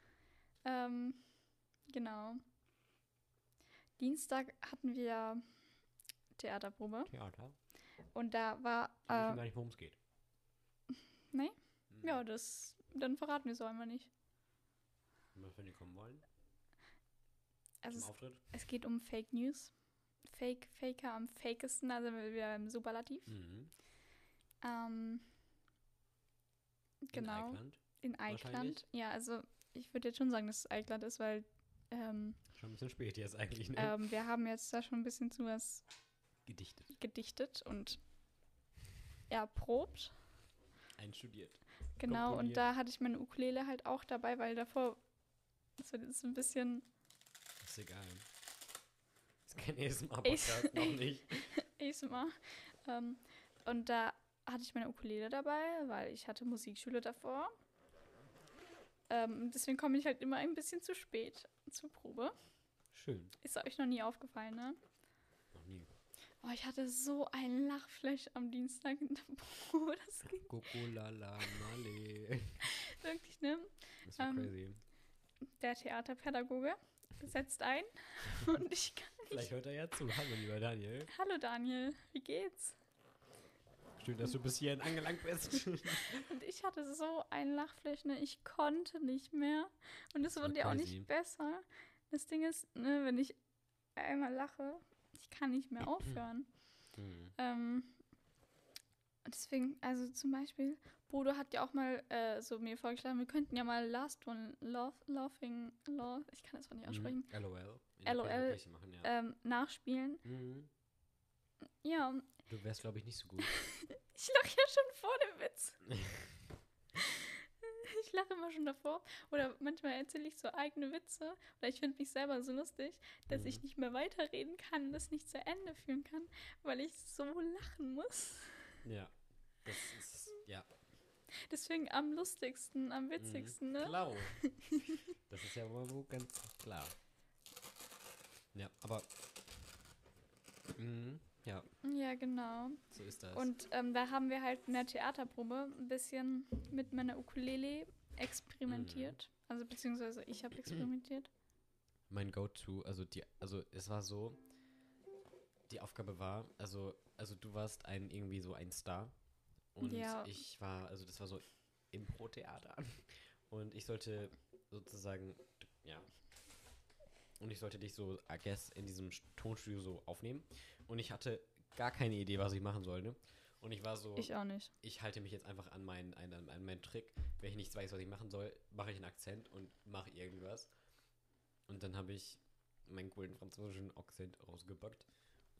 Ähm, genau. Dienstag hatten wir Theaterprobe Theater. und da war Ich weiß äh, gar nicht, worum es geht. Nee? Hm. ja das dann verraten wir es auch einfach nicht. Was, wenn die kommen wollen? Also es, es geht um Fake News. Fake, Faker am fakesten, also wir im Superlativ. Mhm. Ähm, genau. In Eichland. In. Eichland. Ja, also ich würde jetzt schon sagen, dass es Eichland ist, weil ähm, Schon ein bisschen spät jetzt eigentlich, ne? ähm, wir haben jetzt da schon ein bisschen zu was Gedichtet. gedichtet und erprobt. Einstudiert. Genau, und da hatte ich meine Ukulele halt auch dabei, weil davor, das wird jetzt ein bisschen Ist egal. Ist kein ASMR-Podcast, noch nicht. ASMR. Ähm, und da hatte ich meine Ukulele dabei, weil ich hatte Musikschule davor. Ähm, deswegen komme ich halt immer ein bisschen zu spät zur Probe. Schön. Ist euch noch nie aufgefallen, ne? Noch nie. Oh, ich hatte so ein Lachflash am Dienstag in der Probe. Das ging Kokolala Male. wirklich, ne? Das war Ähm, crazy. Der Theaterpädagoge setzt ein und ich kann Vielleicht hört er ja zu. Hallo, lieber Daniel. Hallo Daniel, wie geht's? Schön, dass du bis hierhin angelangt bist. Und ich hatte so ein Lachflash, ne? Ich konnte nicht mehr. Und es wurde ja auch nicht besser. Das Ding ist, ne, wenn ich einmal lache, ich kann nicht mehr aufhören. Hm. ähm, deswegen, also zum Beispiel, Bodo hat ja auch mal äh, so mir vorgeschlagen, wir könnten ja mal Last One Love, Laughing, Love, ich kann das mal nicht aussprechen, Mhm. LOL. LOL, machen, ja. ähm, nachspielen. Mhm. Ja, Du wärst, glaube ich, nicht so gut. ich lache ja schon vor dem Witz. Ich lache immer schon davor. Oder manchmal erzähle ich so eigene Witze. Oder ich finde mich selber so lustig, dass ich Mhm. nicht mehr weiterreden kann, das nicht zu Ende führen kann, weil ich so lachen muss. ja. Das ist, ja. Deswegen am lustigsten, am witzigsten, ne? Klar. Das ist ja wohl ganz klar. Ja, aber. Mhm, ja, Ja, genau. so ist das. Und ähm, da haben wir halt in der Theaterprobe ein bisschen mit meiner Ukulele experimentiert. Mhm. Also beziehungsweise ich habe experimentiert. mein Go-To, also die, also es war so, die Aufgabe war, also, also du warst ein irgendwie so ein Star und Ja. ich war, also das war so Impro-Theater und ich sollte sozusagen, ja, und ich sollte dich so, I guess, in diesem St- Tonstudio so aufnehmen und ich hatte gar keine Idee, was ich machen soll, ne? Und ich war so, Ich auch nicht. ich halte mich jetzt einfach an meinen, an, an meinen Trick. Wenn ich nicht weiß, was ich machen soll, mache ich einen Akzent und mache irgendwas. Und dann habe ich meinen coolen französischen Akzent rausgepackt.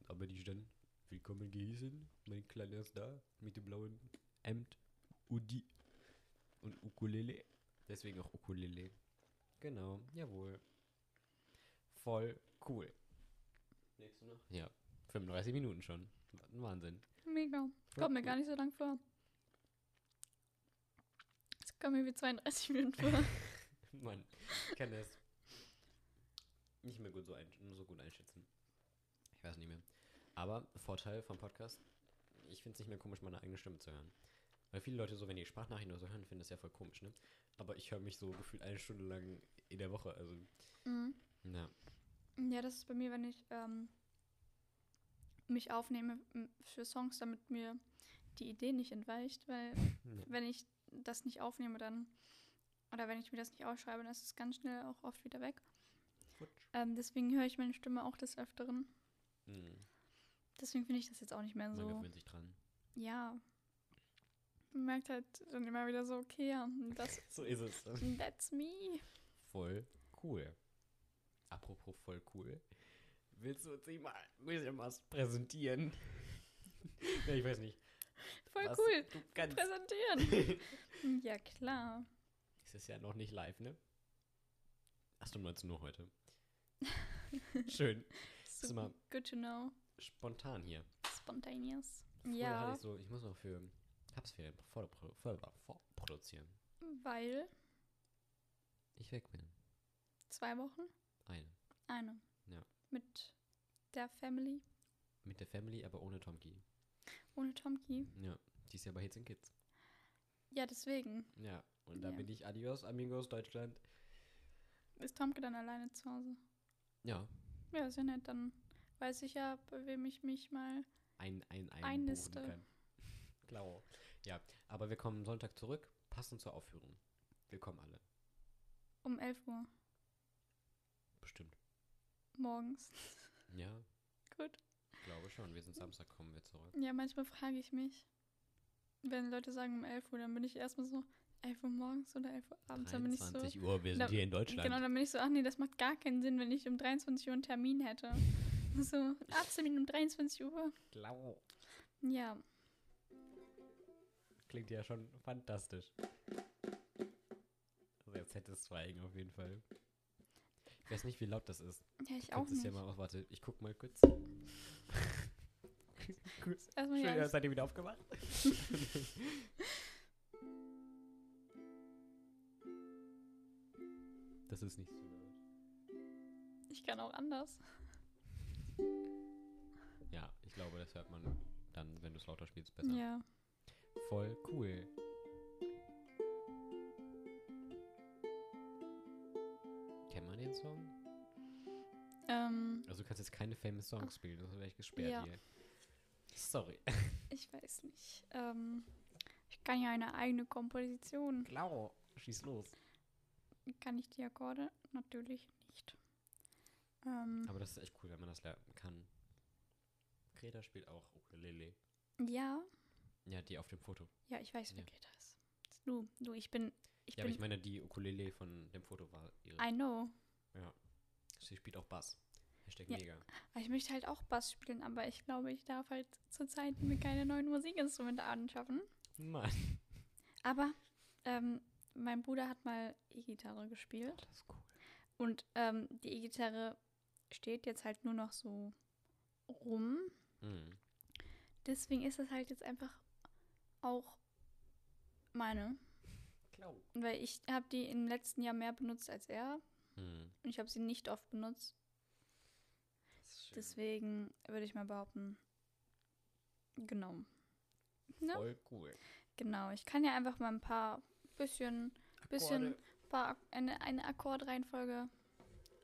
Und aber die dann willkommen geheißen, mein kleiner Star mit dem blauen Hemd, Udi und Ukulele. Deswegen auch Ukulele. Genau, jawohl. Voll cool. Nächste noch? Ja, 35 Minuten schon. Ein Wahnsinn. Mega. Kommt mir gar nicht so lang vor. Es kommt mir wie 32 Minuten vor. Mann, ich kann das nicht mehr gut so, ein, so gut einschätzen. Ich weiß nicht mehr. Aber Vorteil vom Podcast, ich finde es nicht mehr komisch, meine eigene Stimme zu hören. Weil viele Leute so, wenn die Sprachnachrichten oder so hören, finden das ja voll komisch, ne? Aber ich höre mich so gefühlt eine Stunde lang in der Woche, also, mhm. na. Ja, das ist bei mir, wenn ich ähm, mich aufnehme für Songs, damit mir die Idee nicht entweicht, weil Ja. wenn ich das nicht aufnehme, dann oder wenn ich mir das nicht aufschreibe, dann ist es ganz schnell auch oft wieder weg. Ähm, deswegen höre ich meine Stimme auch des Öfteren. Hm, Deswegen finde ich das jetzt auch nicht mehr man so. gewöhnt sich dran. Ja. Man merkt halt dann immer wieder so, okay, ja, das, So ist es. that's me. Voll cool. Apropos voll cool. Willst du uns nicht mal ein bisschen was präsentieren? ja, ich weiß nicht. Voll was cool. Du kannst. Präsentieren. ja, klar. Es ist ja noch nicht live, ne? Ach, um 19 Uhr heute. Schön. So, good to know. Spontan hier. Spontaneous. Früher hatte Ja. ich so, ich muss noch für Herbstferien vorpro- vor- vorproduzieren. Weil Ich weg bin. zwei Wochen, Eine. eine. Ja. Mit der Family, Mit der Family, aber ohne Tomki. ohne Tomki. Ja. Die ist ja bei Hits and Kids. Ja, deswegen. Ja. Und da Ja. bin ich Adios, Amigos, Deutschland. Ist Tomke dann alleine zu Hause? Ja. Ja, ist ja nett. Dann weiß ich ja, bei wem ich mich mal. Ein, ein, ein Einniste. kann. Klar. Ja. Aber wir kommen Sonntag zurück, passend zur Aufführung. Wir kommen alle. Um 11 Uhr Bestimmt. morgens. Ja. Gut. Ich glaube schon. Wir sind Samstag, kommen wir zurück. Ja, manchmal frage ich mich, wenn Leute sagen um 11 Uhr, dann bin ich erstmal so 11 Uhr morgens oder 11 Uhr abends. Dann bin ich so. 23 Uhr, wir sind Da- hier in Deutschland. Genau, dann bin ich so, ach nee, das macht gar keinen Sinn, wenn ich um 23 Uhr einen Termin hätte. So, Arzttermin um 23 Uhr. Klar. Ja, Klingt ja schon fantastisch. Also jetzt hätte es Schweigen auf jeden Fall. Ich weiß nicht, wie laut das ist. ja, ich Du auch nicht. ja mal aus. Warte, ich guck mal kurz. Erstmal Schön, ja, seid ihr wieder aufgemacht? das ist nicht so laut. ich kann auch anders. Ja, ich glaube, das hört man dann, wenn du es lauter spielst, besser. Ja. Voll cool. Kennt man den Song? Ähm, Also du kannst jetzt keine famous Songs spielen, das wäre ich gesperrt Ja. hier. Sorry. ich weiß nicht. Ähm, ich kann ja eine eigene Komposition. Klar, schieß los. Kann ich die Akkorde? Natürlich. Ähm, Aber das ist echt cool, wenn man das lernen kann. Greta spielt auch Ukulele. ja, Ja, die auf dem Foto. ja, ich weiß, wer Ja. Greta ist. Du, du, ich bin, ich ja, aber bin, ich meine, die Ukulele von dem Foto war ihre. I know. ja. Sie spielt auch Bass. Hashtag Ja. mega. Aber Ich möchte halt auch Bass spielen, aber ich glaube, ich darf halt zurzeit mir keine neuen Musikinstrumente anschaffen. Mann. Aber ähm, mein Bruder hat mal E-Gitarre gespielt Das ist cool. und ähm, die E-Gitarre steht jetzt halt nur noch so rum. Mhm. Deswegen ist es halt jetzt einfach auch meine. Klar. Weil ich habe die im letzten Jahr mehr benutzt als er Mhm. und ich habe sie nicht oft benutzt. Das. Deswegen würde ich mal behaupten, genau. Ne? Voll cool. Genau, ich kann ja einfach mal ein paar bisschen, bisschen, paar, eine, eine Akkordreihenfolge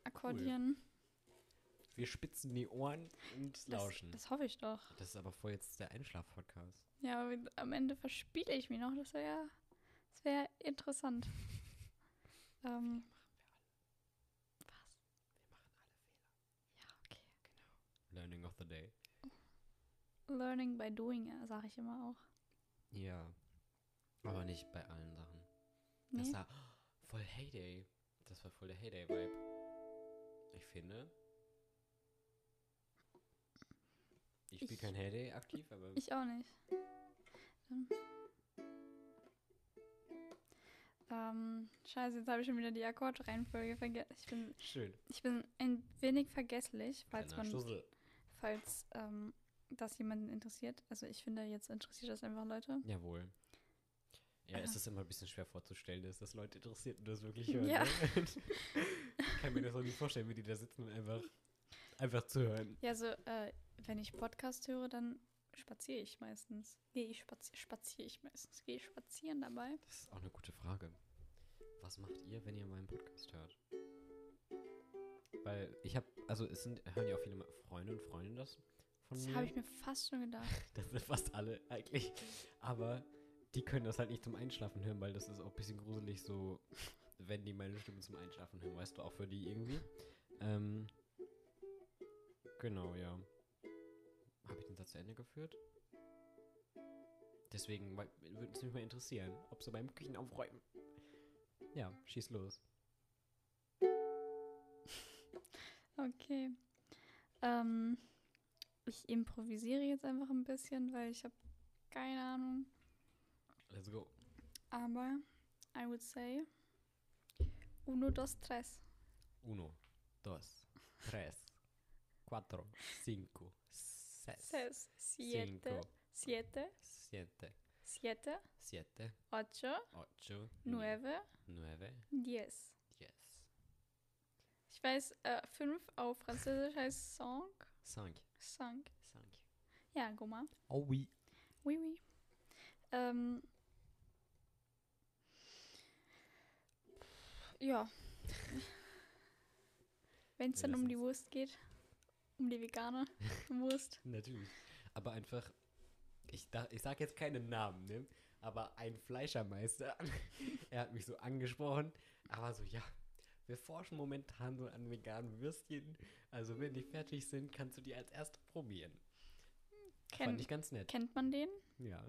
akkordieren. Wir spitzen die Ohren und Das, lauschen. das hoffe ich doch. Das ist aber voll jetzt der Einschlaf-Podcast. Ja, aber am Ende verspiele ich mich noch. Das wäre das wär interessant. ähm, was? Wir machen alle Fehler. Ja, okay. Learning of the day. Learning by doing, sage ich immer auch. Ja. Aber nicht bei allen Sachen. Nee? Das war voll Heyday. Das war voll der Heyday-Vibe. Ich finde. Ich spiele kein Heyday aktiv, aber. Ich auch nicht. Ähm, scheiße, jetzt habe ich schon wieder die Akkordreihenfolge vergessen. Ich bin, Schön. ich bin ein wenig vergesslich, falls Kleiner man Schussel. falls ähm, das jemanden interessiert. Also ich finde, jetzt interessiert das einfach Leute. Jawohl. Ja, es ist immer ein bisschen schwer vorzustellen, dass das Leute interessiert und das wirklich hören. Ja. Ne? ich kann mir das auch nicht vorstellen, wie die da sitzen und einfach, einfach zu hören. Ja, also äh, wenn ich Podcast höre, dann spaziere ich meistens. Gehe ich spazier spaziere ich meistens. Gehe ich spazieren dabei. Das ist auch eine gute Frage. Was macht ihr, wenn ihr meinen Podcast hört? Weil ich habe, also es sind, hören ja auch viele Freunde und Freundinnen das von Das mir. habe ich mir fast schon gedacht. Das sind fast alle eigentlich. Aber die können das halt nicht zum Einschlafen hören, weil das ist auch ein bisschen gruselig so, wenn die meine Stimme zum Einschlafen hören, weißt du, auch für die irgendwie. Ähm, genau, ja. Habe ich den Satz zu Ende geführt? Deswegen würde es mich mal interessieren, ob sie beim Küchen aufräumen. Ja, schieß los. Okay. Ähm, ich improvisiere jetzt einfach ein bisschen, weil ich habe keine Ahnung. Let's go. Aber I would say uno, dos, tres. Uno, dos, tres, cuatro, cinco, seis, Ses, siete, cinco, siete, siete, siete, siete, ocho, ocho, nueve, nueve, diez. diez, Ich weiß, äh, fünf auf Französisch heißt cinq. cinq, Cinq. cinq. Ja, guck mal. Oh oui. Oui, oui. Ähm, ja. Wenn es dann um die Wurst geht, um die vegane Wurst. Natürlich. Aber einfach, ich, da, ich sag jetzt keinen Namen, ne? Aber ein Fleischermeister, er hat mich so angesprochen, aber so, ja, wir forschen momentan so an veganen Würstchen. Also wenn die fertig sind, kannst du die als erste probieren. Fand Kennt, ich ganz nett. kennt man den? Ja,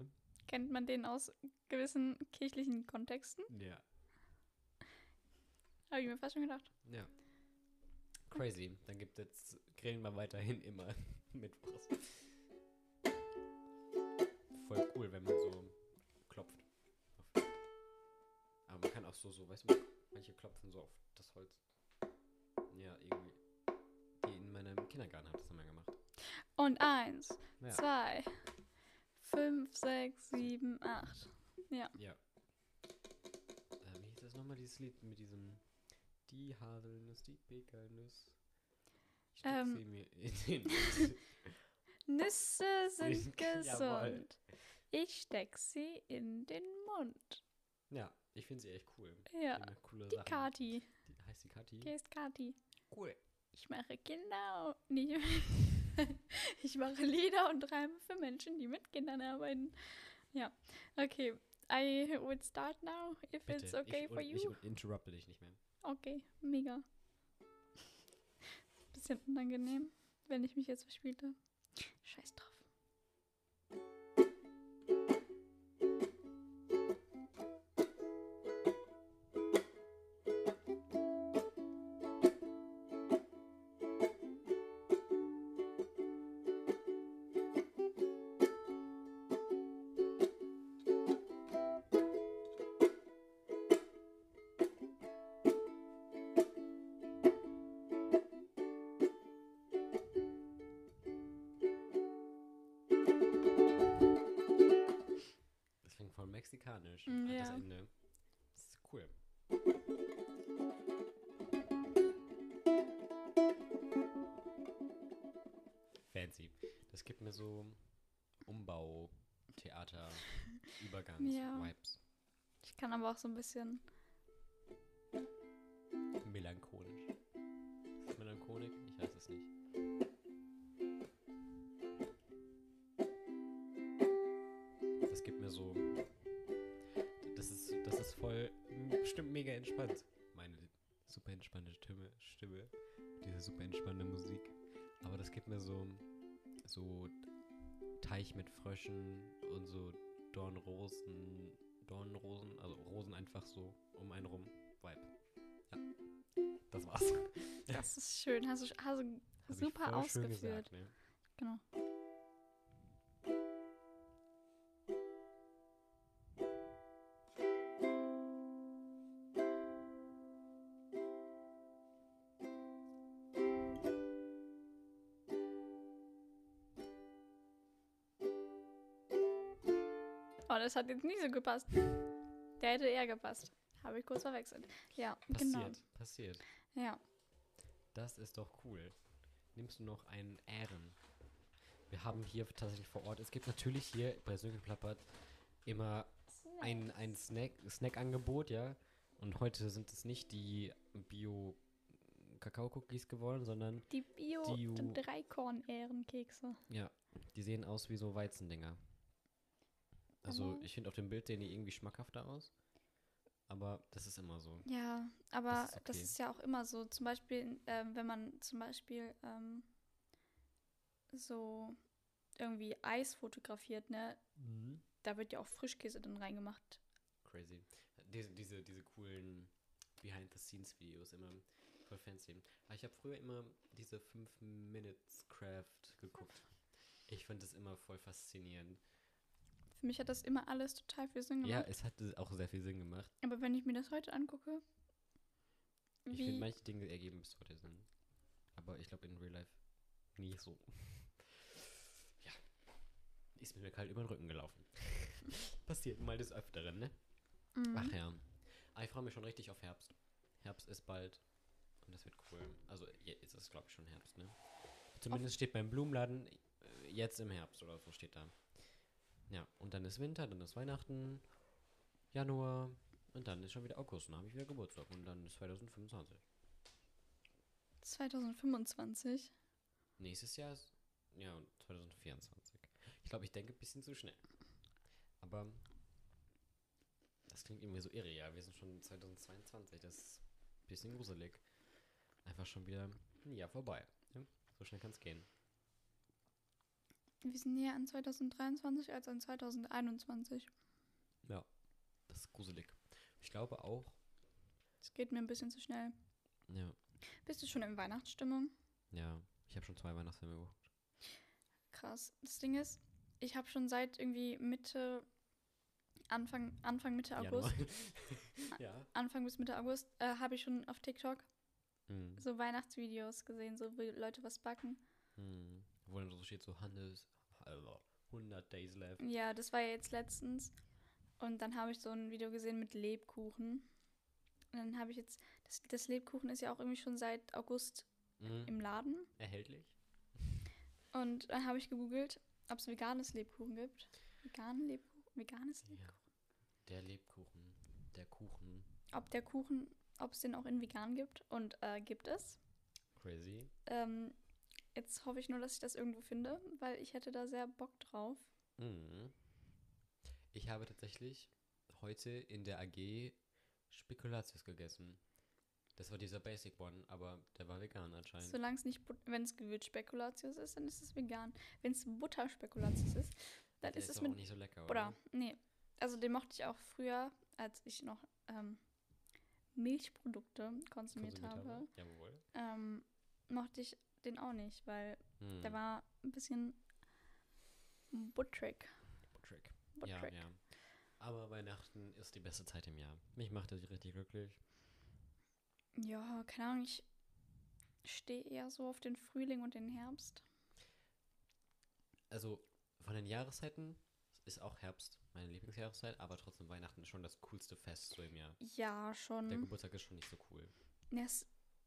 Kennt man den aus gewissen kirchlichen Kontexten? ja, Habe ich mir fast schon gedacht. ja. Crazy. Dann gibt jetzt, grillen wir weiterhin immer Mittwochs. Voll cool, wenn man so klopft. Aber man kann auch so, so, weißt du, manche klopfen so auf das Holz. Ja, irgendwie. Die in meinem Kindergarten hat das immer gemacht. Und eins, Ja. zwei, fünf, sechs, sieben, acht. Ja. Äh, wie hieß das nochmal, dieses Lied mit diesem Die Haselnuss, die Pekanuss. Ich Ähm. sie mir in den Mund. Nüsse sind gesund. Ich steck sie in den Mund. Ja, ich finde sie echt cool. Ja, Die die Sachen. Kati. Die, heißt die Kati? Hier ist Kati. Cool. Ich mache Kinder. Nicht, ich mache Lieder und Reime für Menschen, die mit Kindern arbeiten. Ja, okay. I would start now, if Bitte. it's okay ich, for und you. Ich interrupte dich nicht mehr. Okay, mega. Bisschen unangenehm, wenn ich mich jetzt verspielte. Scheiß drauf. So Umbau, Theater, Übergangs, Ja. Vibes. Ich kann aber auch so ein bisschen. Melancholisch. Melancholik? Ich weiß es nicht. Das gibt mir so. Das ist, das ist voll. Bestimmt mega entspannt. Meine super entspannte Stimme. Stimme. Diese super entspannte Musik. Aber das gibt mir so. So. Teich mit Fröschen und so Dornrosen. Dornrosen. Also Rosen einfach so um einen rum. Vibe. Ja. Das war's. Das ist schön. Hast du, hast du super ausgeführt. gesagt, ne? Genau. Das hat jetzt nicht so gepasst. Der hätte eher gepasst. Habe ich kurz verwechselt. Ja, genau. Passiert, passiert. Ja. Das ist doch cool. Nimmst du noch einen Ähren? Wir haben hier tatsächlich vor Ort, es gibt natürlich hier bei Sönkelplappert immer ein, ein Snack, Snack-Angebot, ja. Und heute sind es nicht die Bio-Kakao-Cookies geworden, sondern, Die Bio Die Ju- Dreikorn-Ehrenkekse. ja, die sehen aus wie so Weizendinger. Also, ich finde auf dem Bild sehen die irgendwie schmackhafter aus. Aber das ist immer so. Ja, aber ist das okay. ist ja auch immer so. Zum Beispiel, ähm, wenn man zum Beispiel ähm, so irgendwie Eis fotografiert, ne? Da wird ja auch Frischkäse dann reingemacht. Crazy. Diese, diese, diese coolen Behind-the-Scenes-Videos immer voll fancy. Aber ich habe früher immer diese 5-Minutes-Craft geguckt. Ich fand das immer voll faszinierend. Für mich hat das immer alles total viel Sinn Ja, gemacht. es hat auch sehr viel Sinn gemacht. Aber wenn ich mir das heute angucke, Ich finde, manche Dinge ergeben bis heute Sinn. Aber ich glaube in Real Life nie so. Ja. Ist mir kalt über den Rücken gelaufen. Passiert mal des Öfteren, ne? Mhm. Ach ja. Aber ich freue mich schon richtig auf Herbst. Herbst ist bald. Und das wird cool. Also jetzt ist es, glaube ich, schon Herbst, ne? Zumindest steht beim Blumenladen äh, jetzt im Herbst oder so steht da. Dann ist Winter, dann ist Weihnachten, Januar und dann ist schon wieder August. Und dann habe ich wieder Geburtstag und dann ist 2025. 2025. Nächstes Jahr ist, ja, und 2024. Ich glaube, ich denke ein bisschen zu schnell. Aber das klingt irgendwie so irre, ja. Wir sind schon 2022, das ist ein bisschen gruselig. Einfach schon wieder ein Jahr vorbei. Ja? So schnell kann es gehen. Wir sind näher an 2023 als an 2021. Ja, das ist gruselig. Ich glaube auch, Es geht mir ein bisschen zu schnell. ja, Bist du schon in Weihnachtsstimmung? ja, ich habe schon zwei Weihnachtsfilme geguckt. Krass. Das Ding ist, ich habe schon seit irgendwie Mitte, Anfang, Anfang Mitte August, ja. Anfang bis Mitte August, äh, habe ich schon auf TikTok Hm. so Weihnachtsvideos gesehen, so wie Leute was backen. Hm. Wo dann so steht, so Hannes, also 100 Days left. Ja, das war ja jetzt letztens. Und dann habe ich so ein Video gesehen mit Lebkuchen. Und dann habe ich jetzt, das, das Lebkuchen ist ja auch irgendwie schon seit August Mhm. im Laden. Erhältlich? Und dann habe ich gegoogelt, ob es veganes Lebkuchen gibt. Veganen Lebkuchen? Veganes Lebkuchen? Ja. Der Lebkuchen. Der Kuchen. Ob der Kuchen, ob es den auch in vegan gibt. Und äh, gibt es. Crazy. Ähm, jetzt hoffe ich nur, dass ich das irgendwo finde, weil ich hätte da sehr Bock drauf. Mhm. Ich habe tatsächlich heute in der AG Spekulatius gegessen. Das war dieser Basic One, aber der war vegan anscheinend. Solange es nicht, wenn es Gewürzspekulatius ist, dann ist es vegan. Wenn es Butterspekulatius ist, dann der ist es auch mit nicht so lecker, Butter. oder? Nee. Also den mochte ich auch früher, als ich noch ähm, Milchprodukte konsumiert, habe. Jawohl. Ähm, mochte ich den auch nicht, weil Hm. der war ein bisschen butterig. Trick. Ja, ja. Aber Weihnachten ist die beste Zeit im Jahr. Mich macht das richtig glücklich. Ja, keine Ahnung, ich stehe eher so auf den Frühling und den Herbst. Also von den Jahreszeiten ist auch Herbst meine Lieblingsjahreszeit, aber trotzdem Weihnachten ist schon das coolste Fest so im Jahr. Ja, Der schon. Geburtstag ist schon nicht so cool. Das,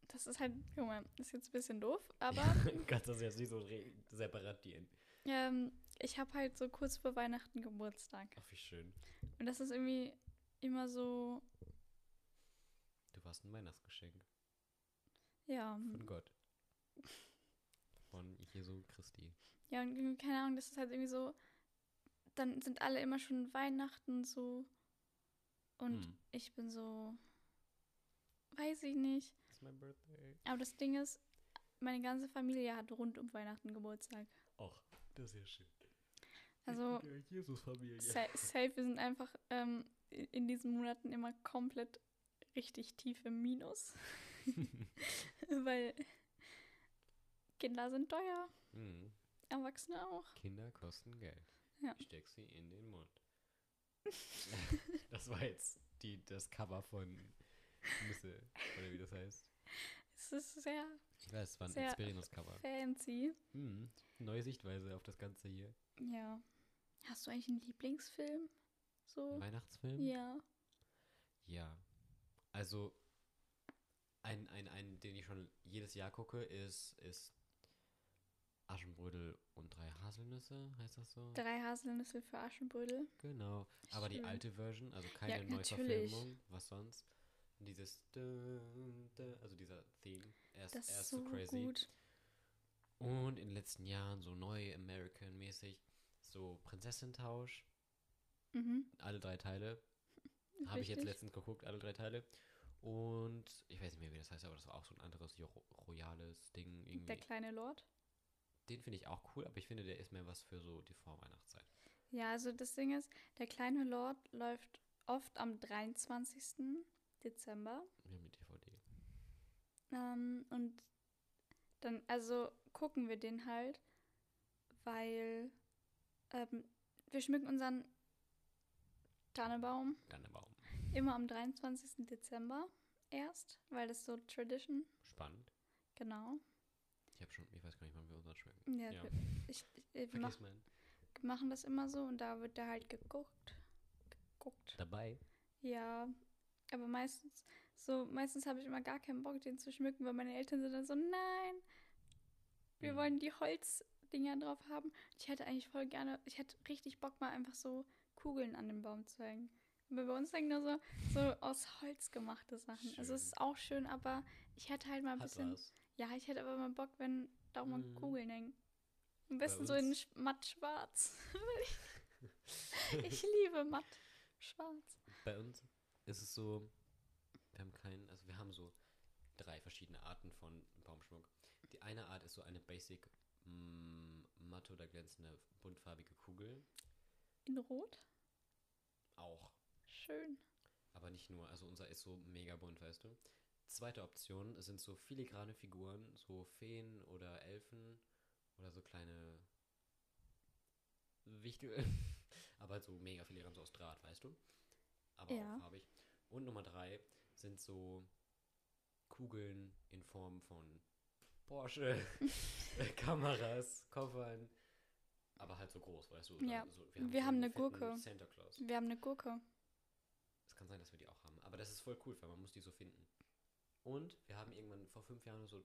das ist halt, Junge, ist jetzt ein bisschen doof, aber Kannst das jetzt nicht so re- separatieren. ähm, ich habe halt so kurz vor Weihnachten Geburtstag. Ach, wie schön. Und das ist irgendwie immer so, Du warst ein Weihnachtsgeschenk ja, von Gott. Von Jesu Christi. ja, und keine Ahnung, das ist halt irgendwie so, dann sind alle immer schon Weihnachten so und Hm. ich bin so, weiß ich nicht. It's my birthday. Aber das Ding ist, meine ganze Familie hat rund um Weihnachten Geburtstag. Ach, das ist ja schön. Also, Jesus-Familie. sa safe, wir sind einfach ähm, in diesen Monaten immer komplett richtig tief im Minus. Weil Kinder sind teuer, Hm. Erwachsene auch. Kinder kosten Geld. Ja. Ich steck sie in den Mund. das war jetzt die, das Cover von Nüsse, oder wie das heißt. Es ist sehr Ich weiß, es war ein Experience-Cover. fancy. Hm. Neue Sichtweise auf das Ganze hier. Ja. Hast du eigentlich einen Lieblingsfilm? So? Ein Weihnachtsfilm? Ja. Ja. Also, ein, ein, ein, den ich schon jedes Jahr gucke, ist, ist Aschenbrödel und drei Haselnüsse, heißt das so? Drei Haselnüsse für Aschenbrödel. Genau. Aber die Schön. alte Version, also keine Ja, Neuverfilmung, was sonst. Dieses, also dieser Theme, er ist, Das er ist so so crazy. gut. Und in den letzten Jahren so neu American-mäßig, so Prinzessintausch, Mhm. alle drei Teile. Habe ich jetzt letztens geguckt, alle drei Teile. Und ich weiß nicht mehr, wie das heißt, aber das war auch so ein anderes jo royales Ding irgendwie. Der kleine Lord. Den finde ich auch cool, aber ich finde, der ist mehr was für so die Vorweihnachtszeit. Ja, also das Ding ist, der kleine Lord läuft oft am 23. Dezember. Wir haben die DVD. Ähm, und dann, also gucken wir den halt, weil ähm, wir schmücken unseren Tannenbaum Dannebaum. immer am 23. Dezember erst, weil das so Tradition, Spannend. genau. Ich habe schon, ich weiß gar nicht, wann wir unseren schmecken. Ja, Ja. wir- Ich, ich, wir mach, machen das immer so und da wird der halt geguckt. geguckt. Dabei? Ja, aber meistens, so, meistens habe ich immer gar keinen Bock, den zu schmücken, weil meine Eltern sind dann so, nein, wir Mhm. wollen die Holzdinger drauf haben. Ich hätte eigentlich voll gerne, ich hätte richtig Bock, mal einfach so Kugeln an den Baum zu hängen. Aber bei uns hängen nur so, so aus Holz gemachte Sachen. Also es Schön. ist auch schön, aber ich hätte halt mal ein Hat bisschen. was. Ja, ich hätte aber mal Bock, wenn da auch mal Mhm. Kugeln hängen. Am besten so in matt schwarz. ich liebe matt schwarz. Bei uns ist es so, wir haben keinen, also wir haben so drei verschiedene Arten von Baumschmuck. Die eine Art ist so eine basic mm, matte oder glänzende buntfarbige Kugel. In Rot? Auch. Schön. Aber nicht nur, also unser ist so mega bunt, weißt du. Zweite Option sind so filigrane Figuren, so Feen oder Elfen oder so kleine Wichtel. Aber halt so mega filigran, so aus Draht, weißt du. Aber Ja. auch farbig. Und Nummer drei sind so Kugeln in Form von Porsche, Kameras, Koffern. Aber halt so groß, weißt du. Ja, So, wir so haben eine Gurke. Santa Claus. Wir haben eine Gurke. Es kann sein, dass wir die auch haben. Aber das ist voll cool, weil man muss die so finden. Und wir haben irgendwann vor fünf Jahren so,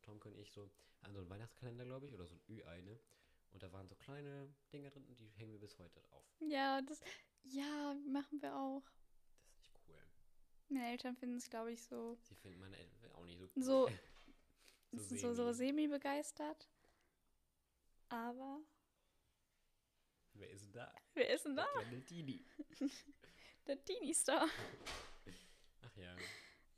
Tomke und ich, so an so einen Weihnachtskalender, glaube ich, oder so ein Ü-Ei, ne? Und da waren so kleine Dinger drin und die hängen wir bis heute drauf. Ja, das. Ja, machen wir auch. Das ist nicht cool. Meine Eltern finden es, glaube ich, so. Sie finden meine Eltern auch nicht so cool. So- so, so, so, so semi. semi-begeistert. Aber. Wer ist denn da? Wer ist denn da? Der Tini. Der Teenie-Star. Ach ja,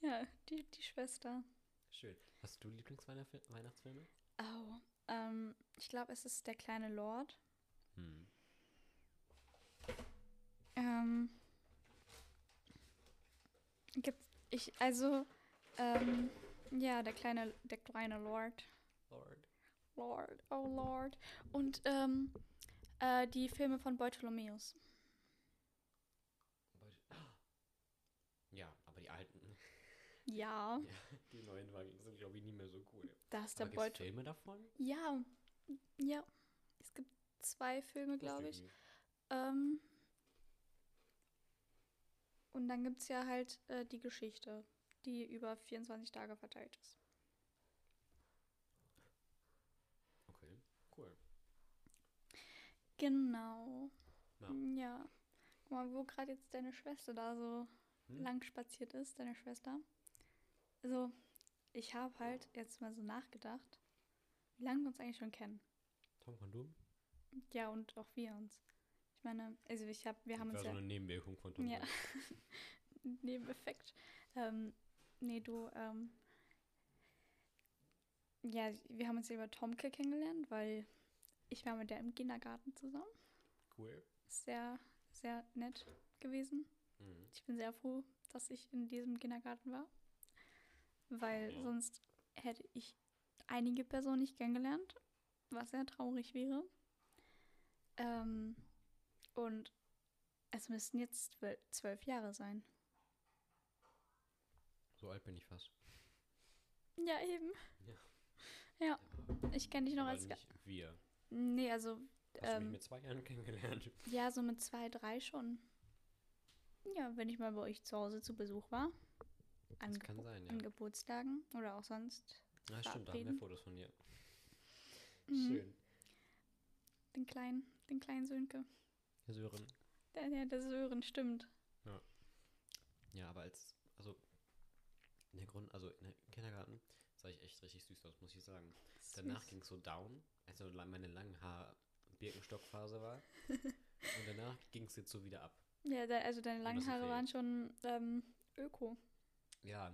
Ja, die, die Schwester. schön. Hast du Lieblingsweihnachtsfilme? Oh. Ähm, ich glaube, es ist der kleine Lord. Hm. Ähm. Gibt ich, also, ähm, ja, der kleine, der kleine Lord. Lord. Lord, oh Lord. Und, ähm, äh, die Filme von Bartholomäus. Ja, aber die alten, Ja, ja, die neuen waren, sind, glaube ich, nie mehr so cool. Da ist der Aber gibt's Beut. Filme davon? Ja, ja. Es gibt zwei Filme, glaube ich. Ähm, und dann gibt es ja halt äh, die Geschichte, die über 24 Tage verteilt ist. Okay, cool. Genau. Ja. Ja. Guck mal, wo gerade jetzt deine Schwester da so Hm? lang spaziert ist, deine Schwester. Also, ich habe halt jetzt mal so nachgedacht, wie lange wir uns eigentlich schon kennen. Tom von Doom? Ja, und auch wir uns. Ich meine, also ich habe, wir haben war uns so ja. eine Nebenwirkung von Tom Ja. Doom. Nebeneffekt. Ähm, nee, du, ähm, ja, wir haben uns ja über Tomke kennengelernt, weil ich war mit der im Kindergarten zusammen. Cool. Sehr, sehr nett gewesen. Mhm. Ich bin sehr froh, dass ich in diesem Kindergarten war, weil Ja. sonst hätte ich einige Personen nicht kennengelernt, was sehr traurig wäre. Ähm, und es müssten jetzt zwölf, Jahre sein. So alt bin ich fast. Ja, eben. Ja. Ja, ich kenne dich noch Aber als. Nicht wir. Nee, also, Hast du ähm, mich mit zwei Jahren kennengelernt? ja, so mit zwei, drei schon. Ja, wenn ich mal bei euch zu Hause zu Besuch war. An, kann sein, ja. an Geburtstagen oder auch sonst. Ah, stimmt, da haben wir. Fotos von dir. Mhm. Schön. Den kleinen, den kleinen Sönke. Herr Sören. Der, der, der Sören, stimmt. Ja, aber als, also, in der Grund, also in der Kindergarten sah ich echt richtig süß aus, muss ich sagen. Danach Süß. ging es so down, als meine langen Haar Birkenstockphase war. Und danach ging es jetzt so wieder ab. Ja, da, also deine langen Haare waren schon ähm, öko. Ja,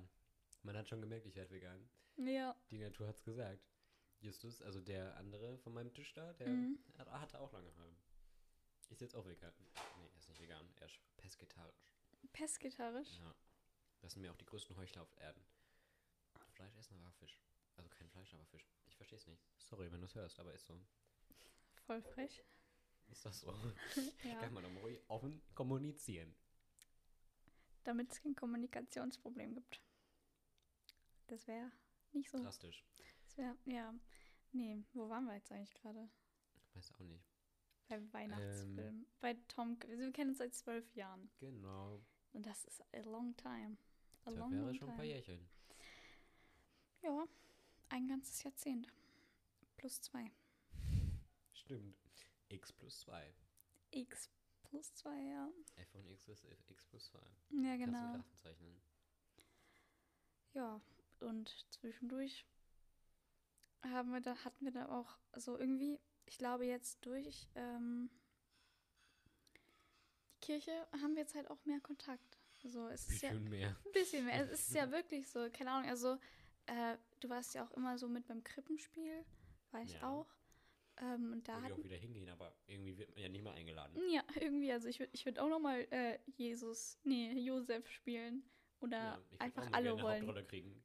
man hat schon gemerkt, ich werde vegan. Ja. Die Natur hat's gesagt. Justus, also der andere von meinem Tisch da, der Mhm. hat, hatte auch lange Haare. Ist jetzt auch vegan. Nee, er ist nicht vegan, er ist pesketarisch. Pesketarisch. Ja. Das sind mir auch die größten Heuchler auf Erden. Fleisch essen, aber Fisch. Also kein Fleisch, aber Fisch. Ich verstehe es nicht. Sorry, wenn du es hörst, aber ist so. Voll frech. Ist das so? Ja. Kann man doch mal ruhig offen kommunizieren. Damit es kein Kommunikationsproblem gibt. Das wäre nicht so. Drastisch. Das wäre, ja. Nee, wo waren wir jetzt eigentlich gerade? Weiß auch nicht. Bei Weihnachtsfilmen. Ähm, bei Tom, wir kennen uns seit zwölf Jahren. Genau. Und das ist a long time. A das long, wäre long schon time. ein paar Jährchen. Ja, ein ganzes Jahrzehnt. Plus zwei. Stimmt. X plus zwei. X plus zwei, ja. f von x ist x plus zwei. Ja, genau. Kannst du zeichnen. Ja, und zwischendurch haben wir da, hatten wir da auch so irgendwie, ich glaube jetzt durch ähm, die Kirche haben wir jetzt halt auch mehr Kontakt. Also es ist ja mehr. Ein bisschen mehr. Es ist ja wirklich so, keine Ahnung, also äh, du warst ja auch immer so mit beim Krippenspiel, war ich ja. auch. Ähm, und da hat auch wieder hingehen, aber irgendwie wird man ja nicht mal eingeladen. Ja, irgendwie, also ich würde ich würd auch noch mal äh, Jesus, nee, Josef spielen. Oder ja, einfach alle wollen.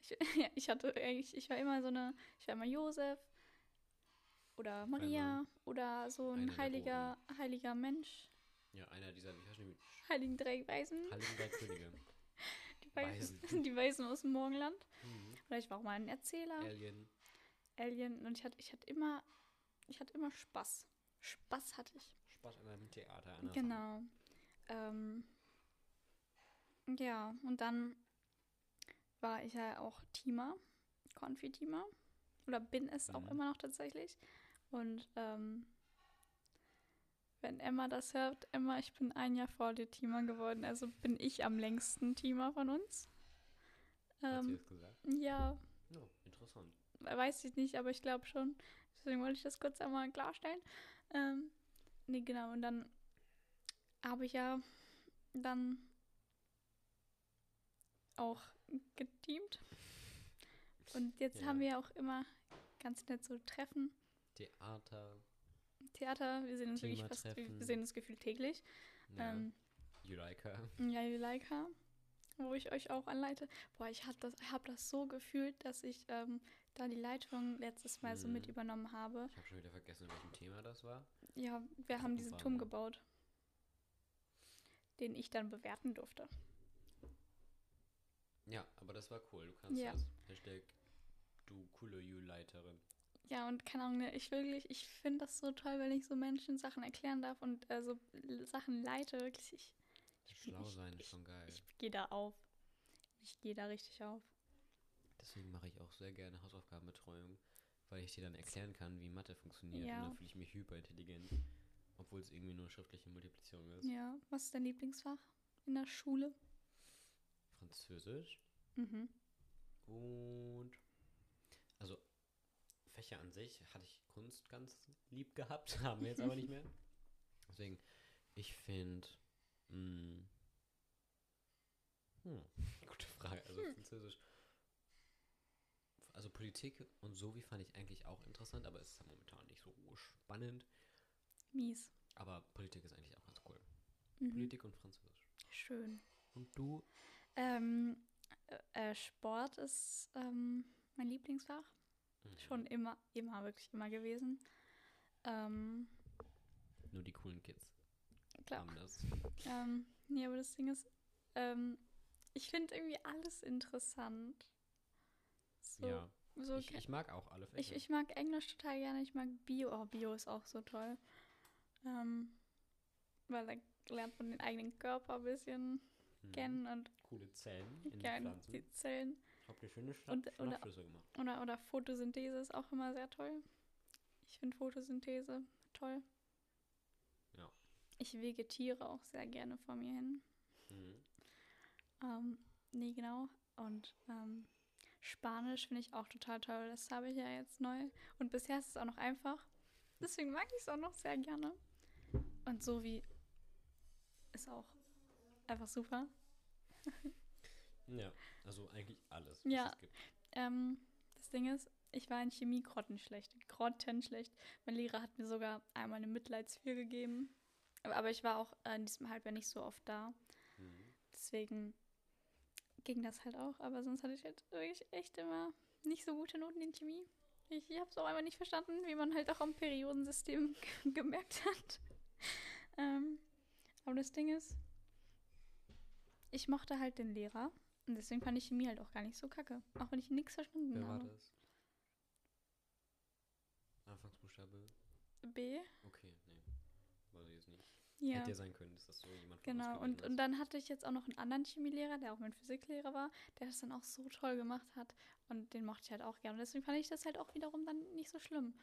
Ich, ja, ich hatte eigentlich, ich war immer so eine, ich war immer Josef oder Maria Einmal oder so ein heiliger, heiliger Mensch. Ja, einer dieser, wie heißt die? Heiligen drei Weisen. Heiligen drei Könige. die Weisen. Weisen. Die Weisen aus dem Morgenland. Mhm. Oder ich war auch mal ein Erzähler. Alien. Alien. Und ich hatte, ich hatte immer, ich hatte immer Spaß. Spaß hatte ich. Spaß an einem Theater. Genau. Ähm, ja, und dann war ich ja auch Teamer, Konfi-Teamer. Oder bin es mhm. auch immer noch tatsächlich. Und ähm, wenn Emma das hört, Emma, ich bin ein Jahr vor dir Teamer geworden. Also bin ich am längsten Teamer von uns. Ähm, Hat sie das gesagt? Ja. Oh, interessant. Weiß ich nicht, aber ich glaube schon. Deswegen wollte ich das kurz einmal klarstellen. Ähm, nee, genau. Und dann habe ich ja dann auch geteamt. Und jetzt ja. haben wir ja auch immer ganz nett so Treffen. Theater. Theater, wir sehen uns wirklich fast, wir sehen uns gefühlt täglich. Ja. Ähm, Juleika. Ja, Juleika, wo ich euch auch anleite. Boah, ich habe das, hab das so gefühlt, dass ich ähm, da die Leitung letztes Mal hm. so mit mhm. übernommen habe. Ich habe schon wieder vergessen, welchem Thema das war. Ja, wir haben diesen Turm gebaut, den ich dann bewerten durfte. Ja, aber das war cool. Du kannst ja. das. Hashtag du coole You-Leiterin. Ja, und keine Ahnung, ne, ich wirklich, ich finde das so toll, wenn ich so Menschen Sachen erklären darf und äh, so Sachen leite. Wirklich, ich. ich Schlau ich, sein ist schon geil. Ich, ich gehe da auf. Ich gehe da richtig auf. Deswegen mache ich auch sehr gerne Hausaufgabenbetreuung, weil ich dir dann erklären kann, wie Mathe funktioniert. Ja. Und dann fühle ich mich hyperintelligent. Obwohl es irgendwie nur schriftliche Multiplikation ist. Ja, was ist dein Lieblingsfach in der Schule? Französisch. Mhm. Und also Fächer an sich hatte ich Kunst ganz lieb gehabt, haben wir jetzt aber nicht mehr. Deswegen, ich finde, hm, hm, gute Frage, also hm. Französisch. Also Politik und so wie fand ich eigentlich auch interessant, aber es ist ja momentan nicht so spannend. Mies. Aber Politik ist eigentlich auch ganz cool. Mhm. Politik und Französisch. Schön. Und du? Ähm, äh, Sport ist ähm, mein Lieblingsfach. Mhm. Schon immer, immer, wirklich immer gewesen. Ähm, Nur die coolen Kids. Klar. Haben das. Ähm, nee, aber das Ding ist, ähm, ich finde irgendwie alles interessant. So, ja. So ich, ich, mag auch alle Fächer. Ich, ich mag Englisch total gerne. Ich mag Bio. Oh, Bio ist auch so toll. Ähm, weil da lernt man den eigenen Körper ein bisschen mhm. kennen und coole Zellen in den Pflanzen. die Zellen. Habt ihr schöne Schnapp und, oder, gemacht. Oder, oder Photosynthese ist auch immer sehr toll. Ich finde Photosynthese toll. Ja. Ich vegetiere auch sehr gerne vor mir hin. Mhm. Ähm, nee, genau. Und ähm, Spanisch finde ich auch total toll. Das habe ich ja jetzt neu. Und bisher ist es auch noch einfach. Deswegen mag ich es auch noch sehr gerne. Und so wie ist auch einfach super. ja, also eigentlich alles, was ja, es gibt. Ähm, das Ding ist, ich war in Chemie grottenschlecht. Grottenschlecht. Mein Lehrer hat mir sogar einmal eine Mitleidsvier gegeben. Aber ich war auch in diesem Halbjahr nicht so oft da. Mhm. Deswegen ging das halt auch. Aber sonst hatte ich halt wirklich echt immer nicht so gute Noten in Chemie. Ich, ich habe es auch einmal nicht verstanden, wie man halt auch am Periodensystem gemerkt hat. ähm, aber das Ding ist, ich mochte halt den Lehrer. Und deswegen fand ich Chemie halt auch gar nicht so kacke. Auch wenn ich nichts verstanden Wer habe. Wer war das? Anfangsbuchstabe? B. Okay, nee. weiß ich jetzt nicht. Ja. Hätte ja sein können, dass das so jemand von Genau, und, ist. und dann hatte ich jetzt auch noch einen anderen Chemielehrer, der auch mein Physiklehrer war, der das dann auch so toll gemacht hat. Und den mochte ich halt auch gerne. Und deswegen fand ich das halt auch wiederum dann nicht so schlimm.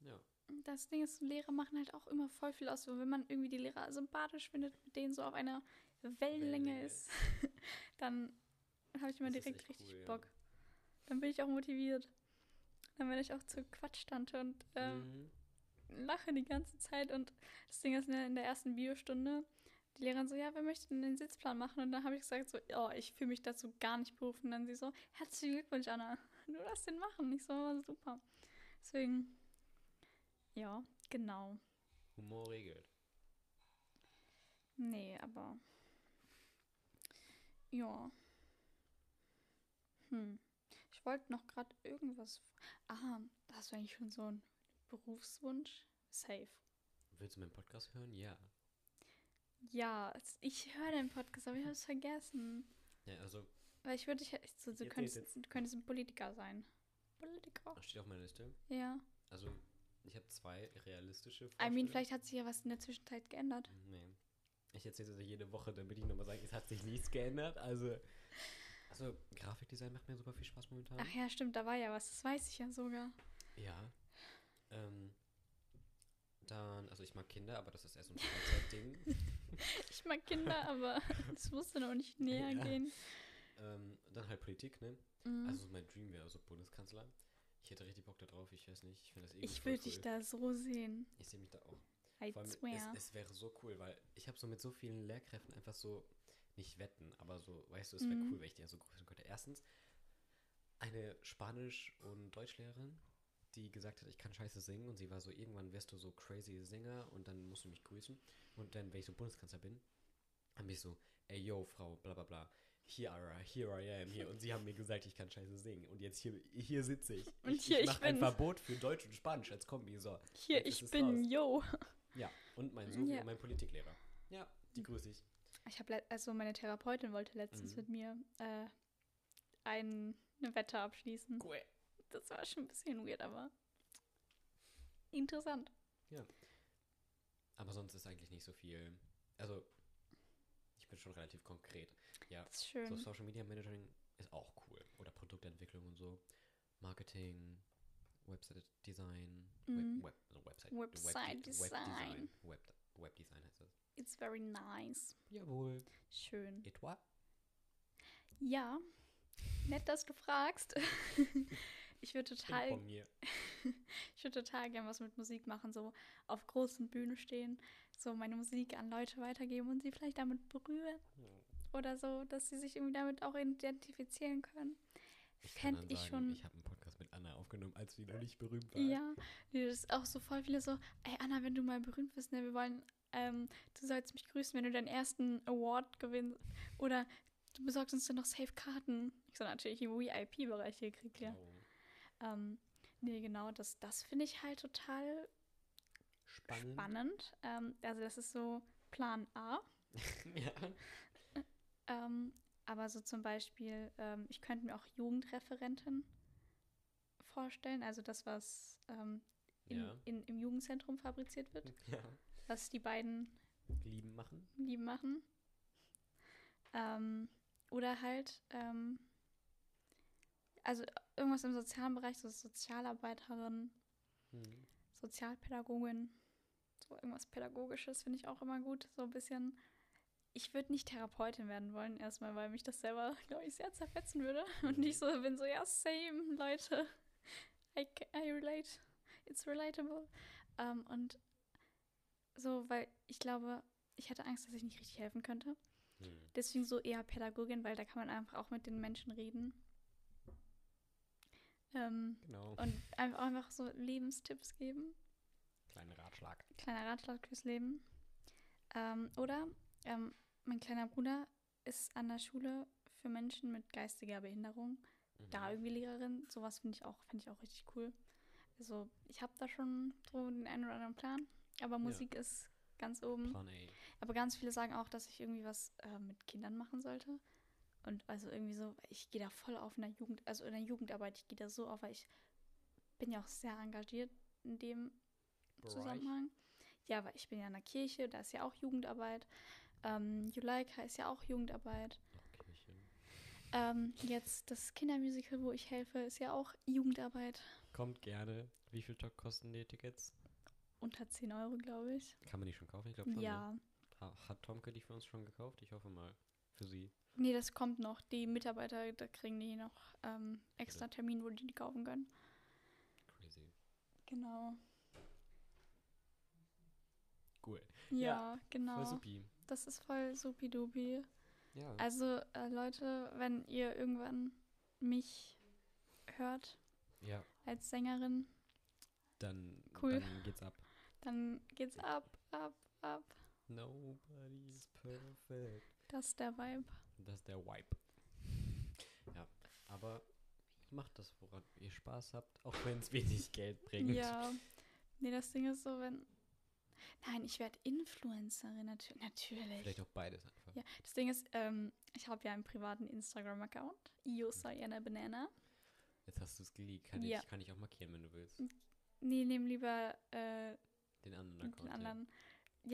Ja. Das Ding ist, Lehrer machen halt auch immer voll viel aus. Wenn man irgendwie die Lehrer sympathisch findet, mit denen so auf einer Wellenlänge Wellenlänge ist, dann habe ich immer Das direkt richtig cool, ja. Bock. Dann bin ich auch motiviert. Dann werde ich auch zu Quatschtante und ähm, Mhm. Lache die ganze Zeit. Und das Ding ist, ne, in der ersten Biostunde, die Lehrerin so, ja, wer möchte denn den Sitzplan machen? Und dann habe ich gesagt so, oh, ich fühle mich dazu gar nicht berufen. Und dann sie so, herzlichen Glückwunsch, Anna. Du darfst den machen. Ich so, super. Deswegen, ja, genau. Humor regelt. Nee, aber. Ja. Hm. Ich wollte noch gerade irgendwas. Aha, hast du eigentlich schon so einen Berufswunsch? Safe. Willst du meinen Podcast hören? Ja. Ja, es- ich höre den Podcast, aber ich habe es vergessen. Ja, also, Weil ich würde dich. ich- So, du, Jetzt könntest, du könntest ein Politiker sein. Politiker? das steht auf meiner Liste. Ja. Also, ich habe zwei realistische I mean, Vorstellungen. vielleicht hat sich ja was in der Zwischenzeit geändert. Nee. Ich erzähle das ja jede Woche, damit ich nochmal sage, es hat sich nichts geändert. Also, also, Grafikdesign macht mir super viel Spaß momentan. Ach ja, stimmt, da war ja was. Das weiß ich ja sogar. Ja. Ähm, dann, also ich mag Kinder, aber das ist erst so ein Freizeitding. Ich mag Kinder, aber es musste noch nicht näher Ja. gehen. ähm, dann halt Politik, ne? Mhm. Also mein Dream wäre so Bundeskanzler. Ich hätte richtig Bock da drauf, ich weiß nicht. Ich finde das irgendwie ich cool. dich da so sehen. Ich sehe mich da auch. I Vor allem, swear. es, es wäre so cool, weil ich habe so mit so vielen Lehrkräften einfach so, nicht wetten, aber so, weißt du, es wäre Mhm. cool, wenn ich die ja so grüßen könnte. Erstens, eine Spanisch- und Deutschlehrerin, die gesagt hat, ich kann scheiße singen und sie war so, irgendwann wirst du so crazy Singer und dann musst du mich grüßen. Und dann, wenn ich so Bundeskanzler bin, dann bin ich so, ey yo, Frau, bla bla bla. Here, here I am, hier. Und sie haben mir gesagt, ich kann scheiße singen. Und jetzt hier, hier sitze ich. Und ich, hier, ich ich mache ein Verbot für Deutsch und Spanisch als Kombi. So, Hier, ich bin raus. Yo. ja, und mein Sohn Ja. und mein Politiklehrer. Ja, die grüße ich. Ich habe also meine Therapeutin wollte letztens Mhm. mit mir äh, ein, eine Wette abschließen. Cool. Das war schon ein bisschen weird, aber interessant. Aber sonst ist eigentlich nicht so viel. Also, ich bin schon relativ konkret. Ja, Das ist so schön. Social Media Managing ist auch cool. Oder Produktentwicklung und so. Marketing, Website Design, Mhm. Web, Web, also Website, Website Web, Design. Web, Webdesign heißt das. It's very nice. Jawohl. Schön. Etwa? Ja, nett, dass du fragst. ich würde total, ich würde total gern was mit Musik machen, so auf großen Bühnen stehen, so meine Musik an Leute weitergeben und sie vielleicht damit berühren oder so, dass sie sich irgendwie damit auch identifizieren können. Ich kann Fänd dann ich sagen, schon. ich habe einen Podcast mit Anna aufgenommen, als sie noch nicht berühmt war. Ja, nee, das ist auch so voll viele so, ey Anna, wenn du mal berühmt bist, ne, wir wollen, ähm, du sollst mich grüßen, wenn du deinen ersten Award gewinnst oder du besorgst uns dann noch Safe-Karten. Ich so natürlich im VIP-Bereich hier gekriegt, ja. Oh, Ähm, nee, genau, das, das finde ich halt total Spannend. spannend. Ähm, also das ist so Plan A. ja. Ähm, aber so zum Beispiel, ähm, ich könnte mir auch Jugendreferentin vorstellen, also das, was ähm, in, Ja. in, im Jugendzentrum fabriziert wird, ja. was die beiden Lieben machen. lieben machen. Ähm, oder halt, ähm, also irgendwas im sozialen Bereich, so Sozialarbeiterin, Hm. Sozialpädagogin, so irgendwas Pädagogisches finde ich auch immer gut. So ein bisschen. Ich würde nicht Therapeutin werden wollen, erstmal, weil mich das selber, glaube ich, sehr zerfetzen würde. Und ich so bin so, ja, same, Leute. I, I relate. It's relatable. Ähm, und so, weil ich glaube, ich hatte Angst, dass ich nicht richtig helfen könnte. Hm. Deswegen so eher Pädagogin, weil da kann man einfach auch mit den Menschen reden. Ähm, Genau. und einfach, einfach so Lebenstipps geben. Kleiner Ratschlag. Kleiner Ratschlag fürs Leben. Ähm, oder ähm, mein kleiner Bruder ist an der Schule für Menschen mit geistiger Behinderung. Da Mhm. irgendwie Lehrerin. Sowas finde ich auch, finde ich auch richtig cool. Also ich habe da schon so den einen oder anderen Plan. Aber Musik ist ganz oben. Aber ganz viele sagen auch, dass ich irgendwie was äh, mit Kindern machen sollte. Und also irgendwie so, ich gehe da voll auf in der Jugend, also in der Jugendarbeit, ich gehe da so auf, weil ich bin ja auch sehr engagiert in dem Bereich. Zusammenhang. ja, weil ich bin ja in der Kirche, da ist ja auch Jugendarbeit. Ähm, Juleika ist ja auch Jugendarbeit. Kirche. Ähm, jetzt das Kindermusical, wo ich helfe, ist ja auch Jugendarbeit. Kommt gerne. Wie viel Tag kosten die Tickets? Unter 10 Euro, glaube ich. Kann man die schon kaufen? Ich glaube schon. Ja. Ne? Ha- Hat Tomke die für uns schon gekauft? Ich hoffe mal. Für sie. Nee, das kommt noch. Die Mitarbeiter, da kriegen die noch ähm, extra Termin, wo die die kaufen können. Crazy. Genau. Cool. Ja, Ja, genau. Voll supi. Das ist voll supidupi. Ja. Also, äh, Leute, wenn ihr irgendwann mich hört ja. als Sängerin, Dann, Cool. dann geht's ab. dann geht's ab, ab, ab. Nobody's perfect. Das ist der Vibe. Das ist der Wipe. Ja, aber macht das, woran ihr Spaß habt, auch wenn es wenig Geld bringt. Ja. Nee, das Ding ist so, wenn. Nein, ich werde Influencerin, natür natürlich. Vielleicht auch beides einfach. Ja, das Ding ist, ähm, ich habe ja einen privaten Instagram-Account. Iosayana Banana. Jetzt hast du es geleakt. Kann, Ja. ich, kann ich auch markieren, wenn du willst. Nee, nehm lieber äh, Den anderen den Account. anderen. Ja,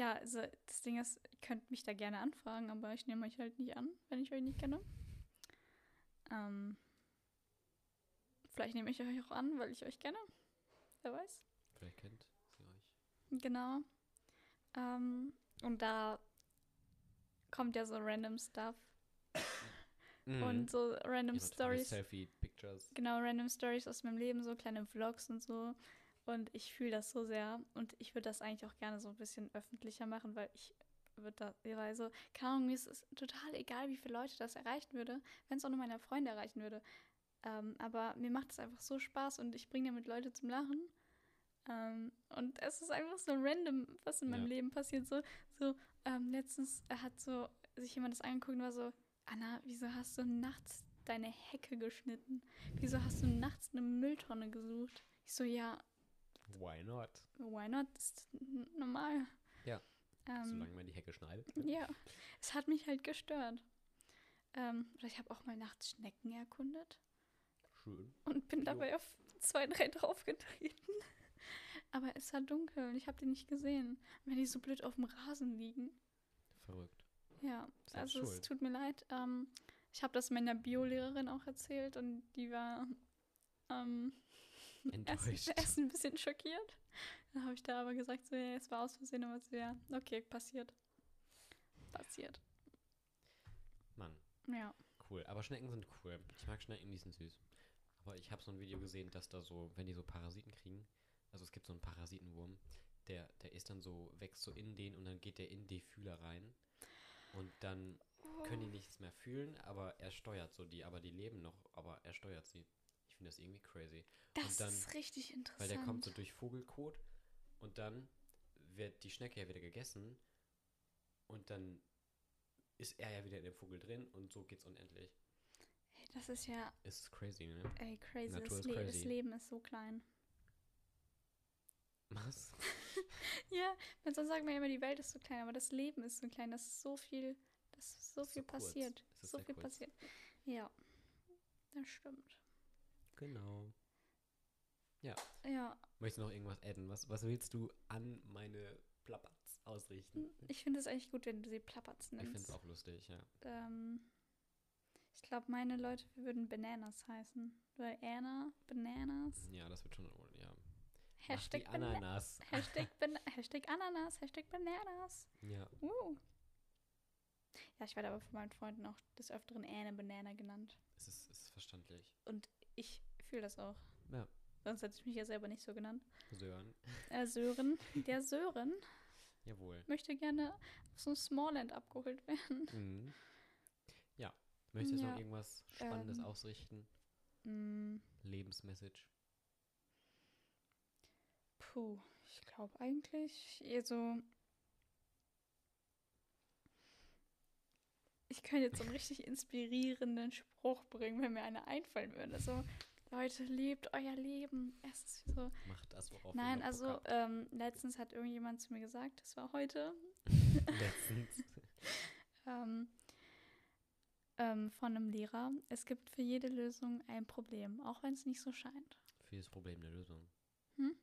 also das Ding ist, ihr könnt mich da gerne anfragen, aber ich nehme euch halt nicht an, wenn ich euch nicht kenne. Ähm, vielleicht nehme ich euch auch an, weil ich euch kenne. Wer weiß. Ja. Vielleicht kennt sie euch. Genau. Ähm, und da kommt ja so random Stuff und so random Stories. Selfie-Pictures. Genau, random Stories aus meinem Leben, so kleine Vlogs und so. Und ich fühle das so sehr. Und ich würde das eigentlich auch gerne so ein bisschen öffentlicher machen, weil ich würde da, weil so, keine Ahnung, mir ist es total egal, wie viele Leute das erreichen würde, wenn es auch nur meine Freunde erreichen würde. Ähm, aber mir macht es einfach so Spaß und ich bringe damit Leute zum Lachen. Ähm, und es ist einfach so random, was in meinem Ja. Leben passiert. So, so ähm, letztens hat so sich jemand das angeguckt und war so, Anna, wieso hast du nachts deine Hecke geschnitten? Wieso hast du nachts eine Mülltonne gesucht? Ich so, ja, Why not? why not? Das ist normal. Ja, Ähm, Solange man die Hecke schneidet. ja, es hat mich halt gestört. Ähm, oder ich habe auch mal nachts Schnecken erkundet Schön. und bin Jo. dabei auf zwei, drei draufgetreten. Aber es war dunkel und ich habe die nicht gesehen. Und wenn die so blöd auf dem Rasen liegen. Verrückt. Ja, Selbst also es schuld. tut mir leid. Ähm, ich habe das meiner Biolehrerin auch erzählt und die war ähm, Enttäuscht. erst ein bisschen schockiert. Dann habe ich da aber gesagt, so, ja, es war aus Versehen, aber so, ja, okay, passiert. Passiert. Mann, Ja. cool. Aber Schnecken sind cool. Ich mag Schnecken, die sind süß. Aber ich habe so ein Video gesehen, dass da so, wenn die so Parasiten kriegen, also es gibt so einen Parasitenwurm, der, der ist dann so, wächst so in den und dann geht der in die Fühler rein. Und dann können die nichts mehr fühlen, aber er steuert so die, aber die leben noch, aber er steuert sie. Finde das irgendwie crazy. Das dann- ist richtig interessant. Weil der kommt so durch Vogelkot und dann wird die Schnecke ja wieder gegessen und dann ist er ja wieder in dem Vogel drin und so geht's unendlich. Ey, das ist ja, Ist crazy, ne? ey, crazy. Natur Das, ist crazy. das Leben ist so klein. Was? Ja, man sonst sagt man immer, die Welt ist so klein, aber das Leben ist so klein. Das ist so viel, das ist so so viel kurz. passiert. So viel kurz. passiert. Ja, das stimmt. Genau. Ja, Möchtest du noch irgendwas adden? Was, was willst du an meine Plapperts ausrichten? ich finde es eigentlich gut, wenn du sie Plapperts Ich finde es auch lustig, ja. Ähm, ich glaube, meine Leute würden Bananas heißen. Weil Anna, Bananas. Ja, das wird schon, ja. Hashtag, Ananas. Hashtag, Ban Hashtag Ananas, Hashtag Bananas. Ja. Uh. Ja, ich werde aber von meinen Freunden auch des Öfteren Anne Banana genannt. Es ist, es ist verständlich. Und ich fühle das auch. Ja. Sonst hätte ich mich ja selber nicht so genannt. Sören. Äh, Sören, der Sören Jawohl. möchte gerne auf so ein Smallland abgeholt werden. Mhm. Ja. Möchtest du Ja, noch irgendwas Spannendes ähm, ausrichten? Mm, Lebensmessage? puh, ich glaube eigentlich, also ich könnte jetzt so einen richtig inspirierenden Spruch bringen, wenn mir einer einfallen würde. So, Leute, lebt euer Leben. Es ist so. Macht das, worauf Nein, ihr also ähm, letztens hat irgendjemand zu mir gesagt, das war heute, Letztens. ähm, ähm, von einem Lehrer, es gibt für jede Lösung ein Problem, auch wenn es nicht so scheint. Für das Problem der Lösung.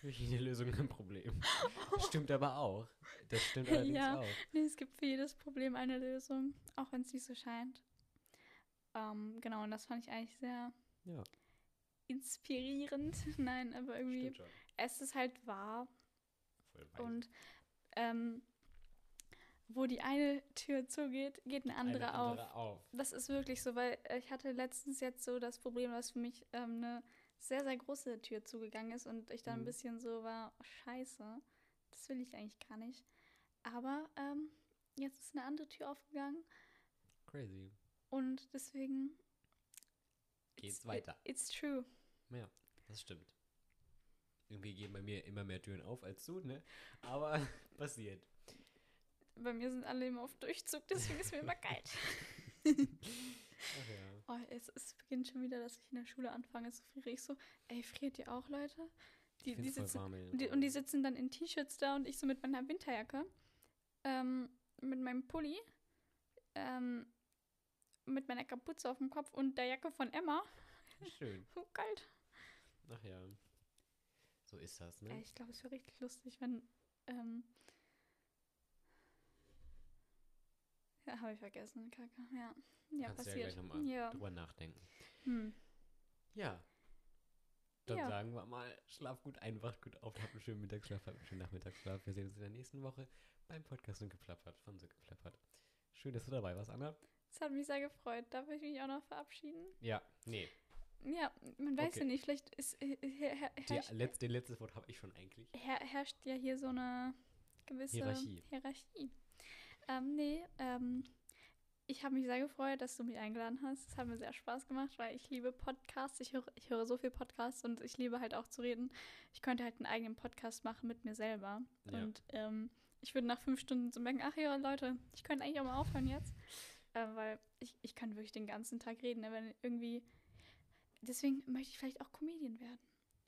Für jede Lösung ein Problem. Das stimmt aber auch. Das stimmt allerdings Ja. auch. Nee, es gibt für jedes Problem eine Lösung, auch wenn es nicht so scheint. Ähm, genau, und das fand ich eigentlich sehr Ja, inspirierend. Nein, aber irgendwie, es ist halt wahr. Und ähm, wo die eine Tür zugeht, geht eine andere, Eine auf. andere auf. Das ist wirklich so, weil äh, ich hatte letztens jetzt so das Problem, dass für mich ähm, eine sehr, sehr große Tür zugegangen ist und ich dann ein Mhm. bisschen so war, oh, scheiße, das will ich eigentlich gar nicht. Aber ähm, jetzt ist eine andere Tür aufgegangen Crazy. Und deswegen Geht's it's- weiter. It, it's true. Ja, das stimmt. Irgendwie gehen bei mir immer mehr Türen auf als zu, ne? Aber passiert. Bei mir sind alle immer auf Durchzug, deswegen ist mir immer kalt. Ach ja. Oh, es, es beginnt schon wieder, dass ich in der Schule anfange zu frieren. Ich so, ey, friert ihr auch, Leute? Die, die sitzen, warm und, die, und die sitzen dann in T-Shirts da und ich so mit meiner Winterjacke, ähm, mit meinem Pulli, ähm, mit meiner Kapuze auf dem Kopf und der Jacke von Emma. Schön. So kalt. Ach ja. So ist das, ne? ich glaube, es wäre richtig lustig, wenn. Ähm, ja, habe ich vergessen, Kacke. Ja, ja Kannst du ja passiert. gleich nochmal ja. drüber nachdenken. Hm. Ja. Dann Ja. sagen wir mal, schlaf gut ein, wacht gut auf, habt einen schönen Mittagsschlaf, habt einen schönen Nachmittagsschlaf. Wir sehen uns in der nächsten Woche beim Podcast und geplappert von so geplappert. Schön, dass du dabei warst, Anna. Es hat mich sehr gefreut. Darf ich mich auch noch verabschieden? Ja, nee. Ja, man weiß Okay. ja nicht, vielleicht ist, äh, her, her, Die herrscht, letzte, letztes Wort habe ich schon eigentlich. her, herrscht ja hier so eine gewisse Hierarchie. Hierarchie. Ähm, nee, ähm, ich habe mich sehr gefreut, dass du mich eingeladen hast. Es hat mir sehr Spaß gemacht, weil ich liebe Podcasts. Ich höre, ich höre so viel Podcasts und ich liebe halt auch zu reden. Ich könnte halt einen eigenen Podcast machen mit mir selber. Ja. Und ähm, ich würde nach fünf Stunden so merken, ach ja, Leute, ich könnte eigentlich auch mal aufhören jetzt. Äh, weil ich, ich kann wirklich den ganzen Tag reden. Ne? Wenn irgendwie. Deswegen möchte ich vielleicht auch Comedian werden.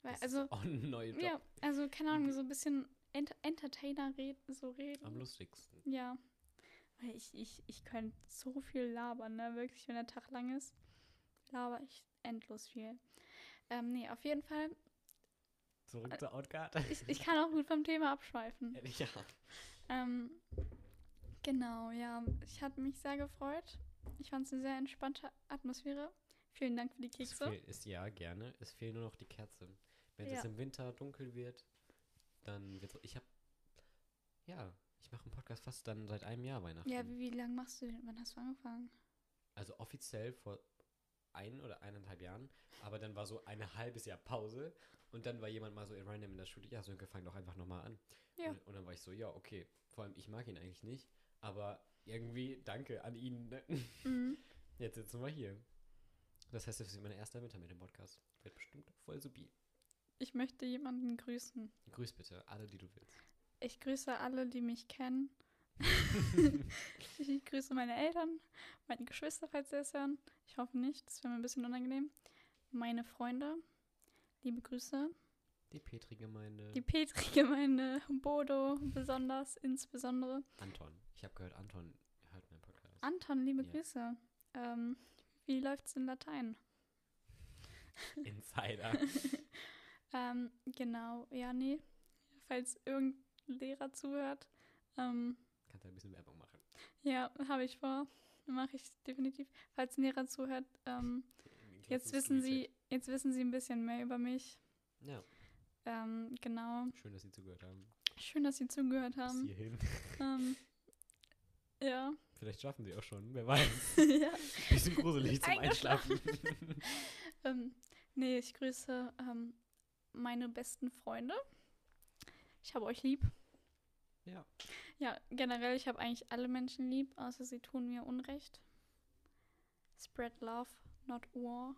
Weil, Das also, ist auch ein neuer Job. ja, also keine Ahnung, so ein bisschen Ent Entertainer reden, so reden. Am lustigsten. Ja. Weil ich, ich, ich könnte so viel labern, ne? Wirklich, wenn der Tag lang ist, laber ich endlos viel. Ähm, nee, auf jeden Fall, Zurück zur Outcard. ich, ich kann auch gut vom Thema abschweifen. ja. Ähm, genau, ja. Ich hatte mich sehr gefreut. Ich fand es eine sehr entspannte Atmosphäre. Vielen Dank für die Es Kekse. fehl, ist ja gerne. Es fehlt nur noch die Kerze. Wenn es Ja. im Winter dunkel wird, dann wird ich habe ja, ich mache einen Podcast fast dann seit einem Jahr Weihnachten. Ja, wie, wie lange machst du den? Wann hast du angefangen? Also offiziell vor ein oder eineinhalb Jahren, aber dann war so ein halbes Jahr Pause und dann war jemand mal so random in der Schule, ja, so fang doch einfach nochmal an. Ja. Und, und dann war ich so, ja, okay. Vor allem, ich mag ihn eigentlich nicht, aber irgendwie danke an ihn. Ne? Mhm. Jetzt sitzen wir hier. Das heißt, das ist mein erster mit dem Podcast. Wird bestimmt voll supi. Ich möchte jemanden grüßen. Grüß bitte alle, die du willst. Ich grüße alle, die mich kennen. ich grüße meine Eltern, meine Geschwister, falls sie es hören. Ich hoffe nicht, das wäre mir ein bisschen unangenehm. Meine Freunde, liebe Grüße. Die Petri-Gemeinde. Die Petri-Gemeinde, Bodo besonders, insbesondere. Anton. Ich habe gehört, Anton hört meinen Podcast. Anton, liebe Ja. Grüße. Ähm, wie läuft's in Latein? Insider. Ähm, genau, ja, nee. Falls irgendein Lehrer zuhört, ähm, Kannst du ein bisschen Werbung machen. ja, habe ich vor. Mache ich definitiv. Falls ein Lehrer zuhört, ähm, Jetzt wissen Sie, jetzt wissen Sie ein bisschen mehr über mich. Ja, Ähm, genau. schön, dass Sie zugehört haben. Schön, dass Sie zugehört Bis haben. hierhin. Ähm, ja. Vielleicht schaffen Sie auch schon, wer weiß. ja. Bisschen gruselig zum. Einschlafen. Ähm, nee, ich grüße ähm, meine besten Freunde. Ich habe euch lieb. ja. Ja, generell, ich habe eigentlich alle Menschen lieb, außer sie tun mir Unrecht. Spread love, not war.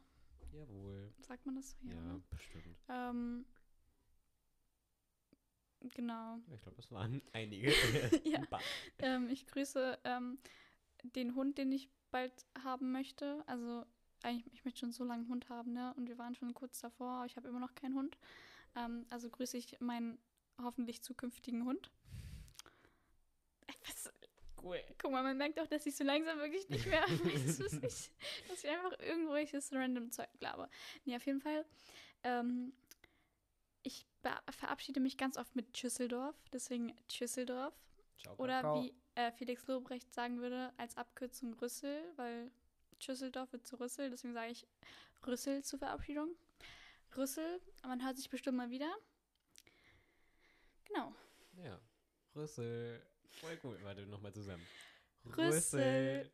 Jawohl. Sagt man das so? Ja, ne? bestimmt. Ähm, genau. Ja, ich glaube, das waren einige. Ja. Ähm, ich grüße ähm, den Hund, den ich bald haben möchte. Also eigentlich, ich möchte schon so lange einen Hund haben, ne? Und wir waren schon kurz davor, aber ich habe immer noch keinen Hund. Ähm, also grüße ich meinen hoffentlich zukünftigen Hund. Was? Cool. Guck mal, man merkt auch, dass ich so langsam wirklich nicht mehr weiß, was ich, dass ich einfach irgendwelches random Zeug glaube. Nee, auf jeden Fall. Ähm, verabschiede mich ganz oft mit Tschüsseldorf, deswegen Tschüsseldorf. Ciao, Oder Kakao. wie äh, Felix Lobrecht sagen würde, als Abkürzung Rüssel, weil Tschüsseldorf wird zu Rüssel, deswegen sage ich Rüssel zur Verabschiedung. Rüssel, man hört sich bestimmt mal wieder. Genau. Ja. Rüssel. Voll gut. Warte, nochmal zusammen. Rüssel.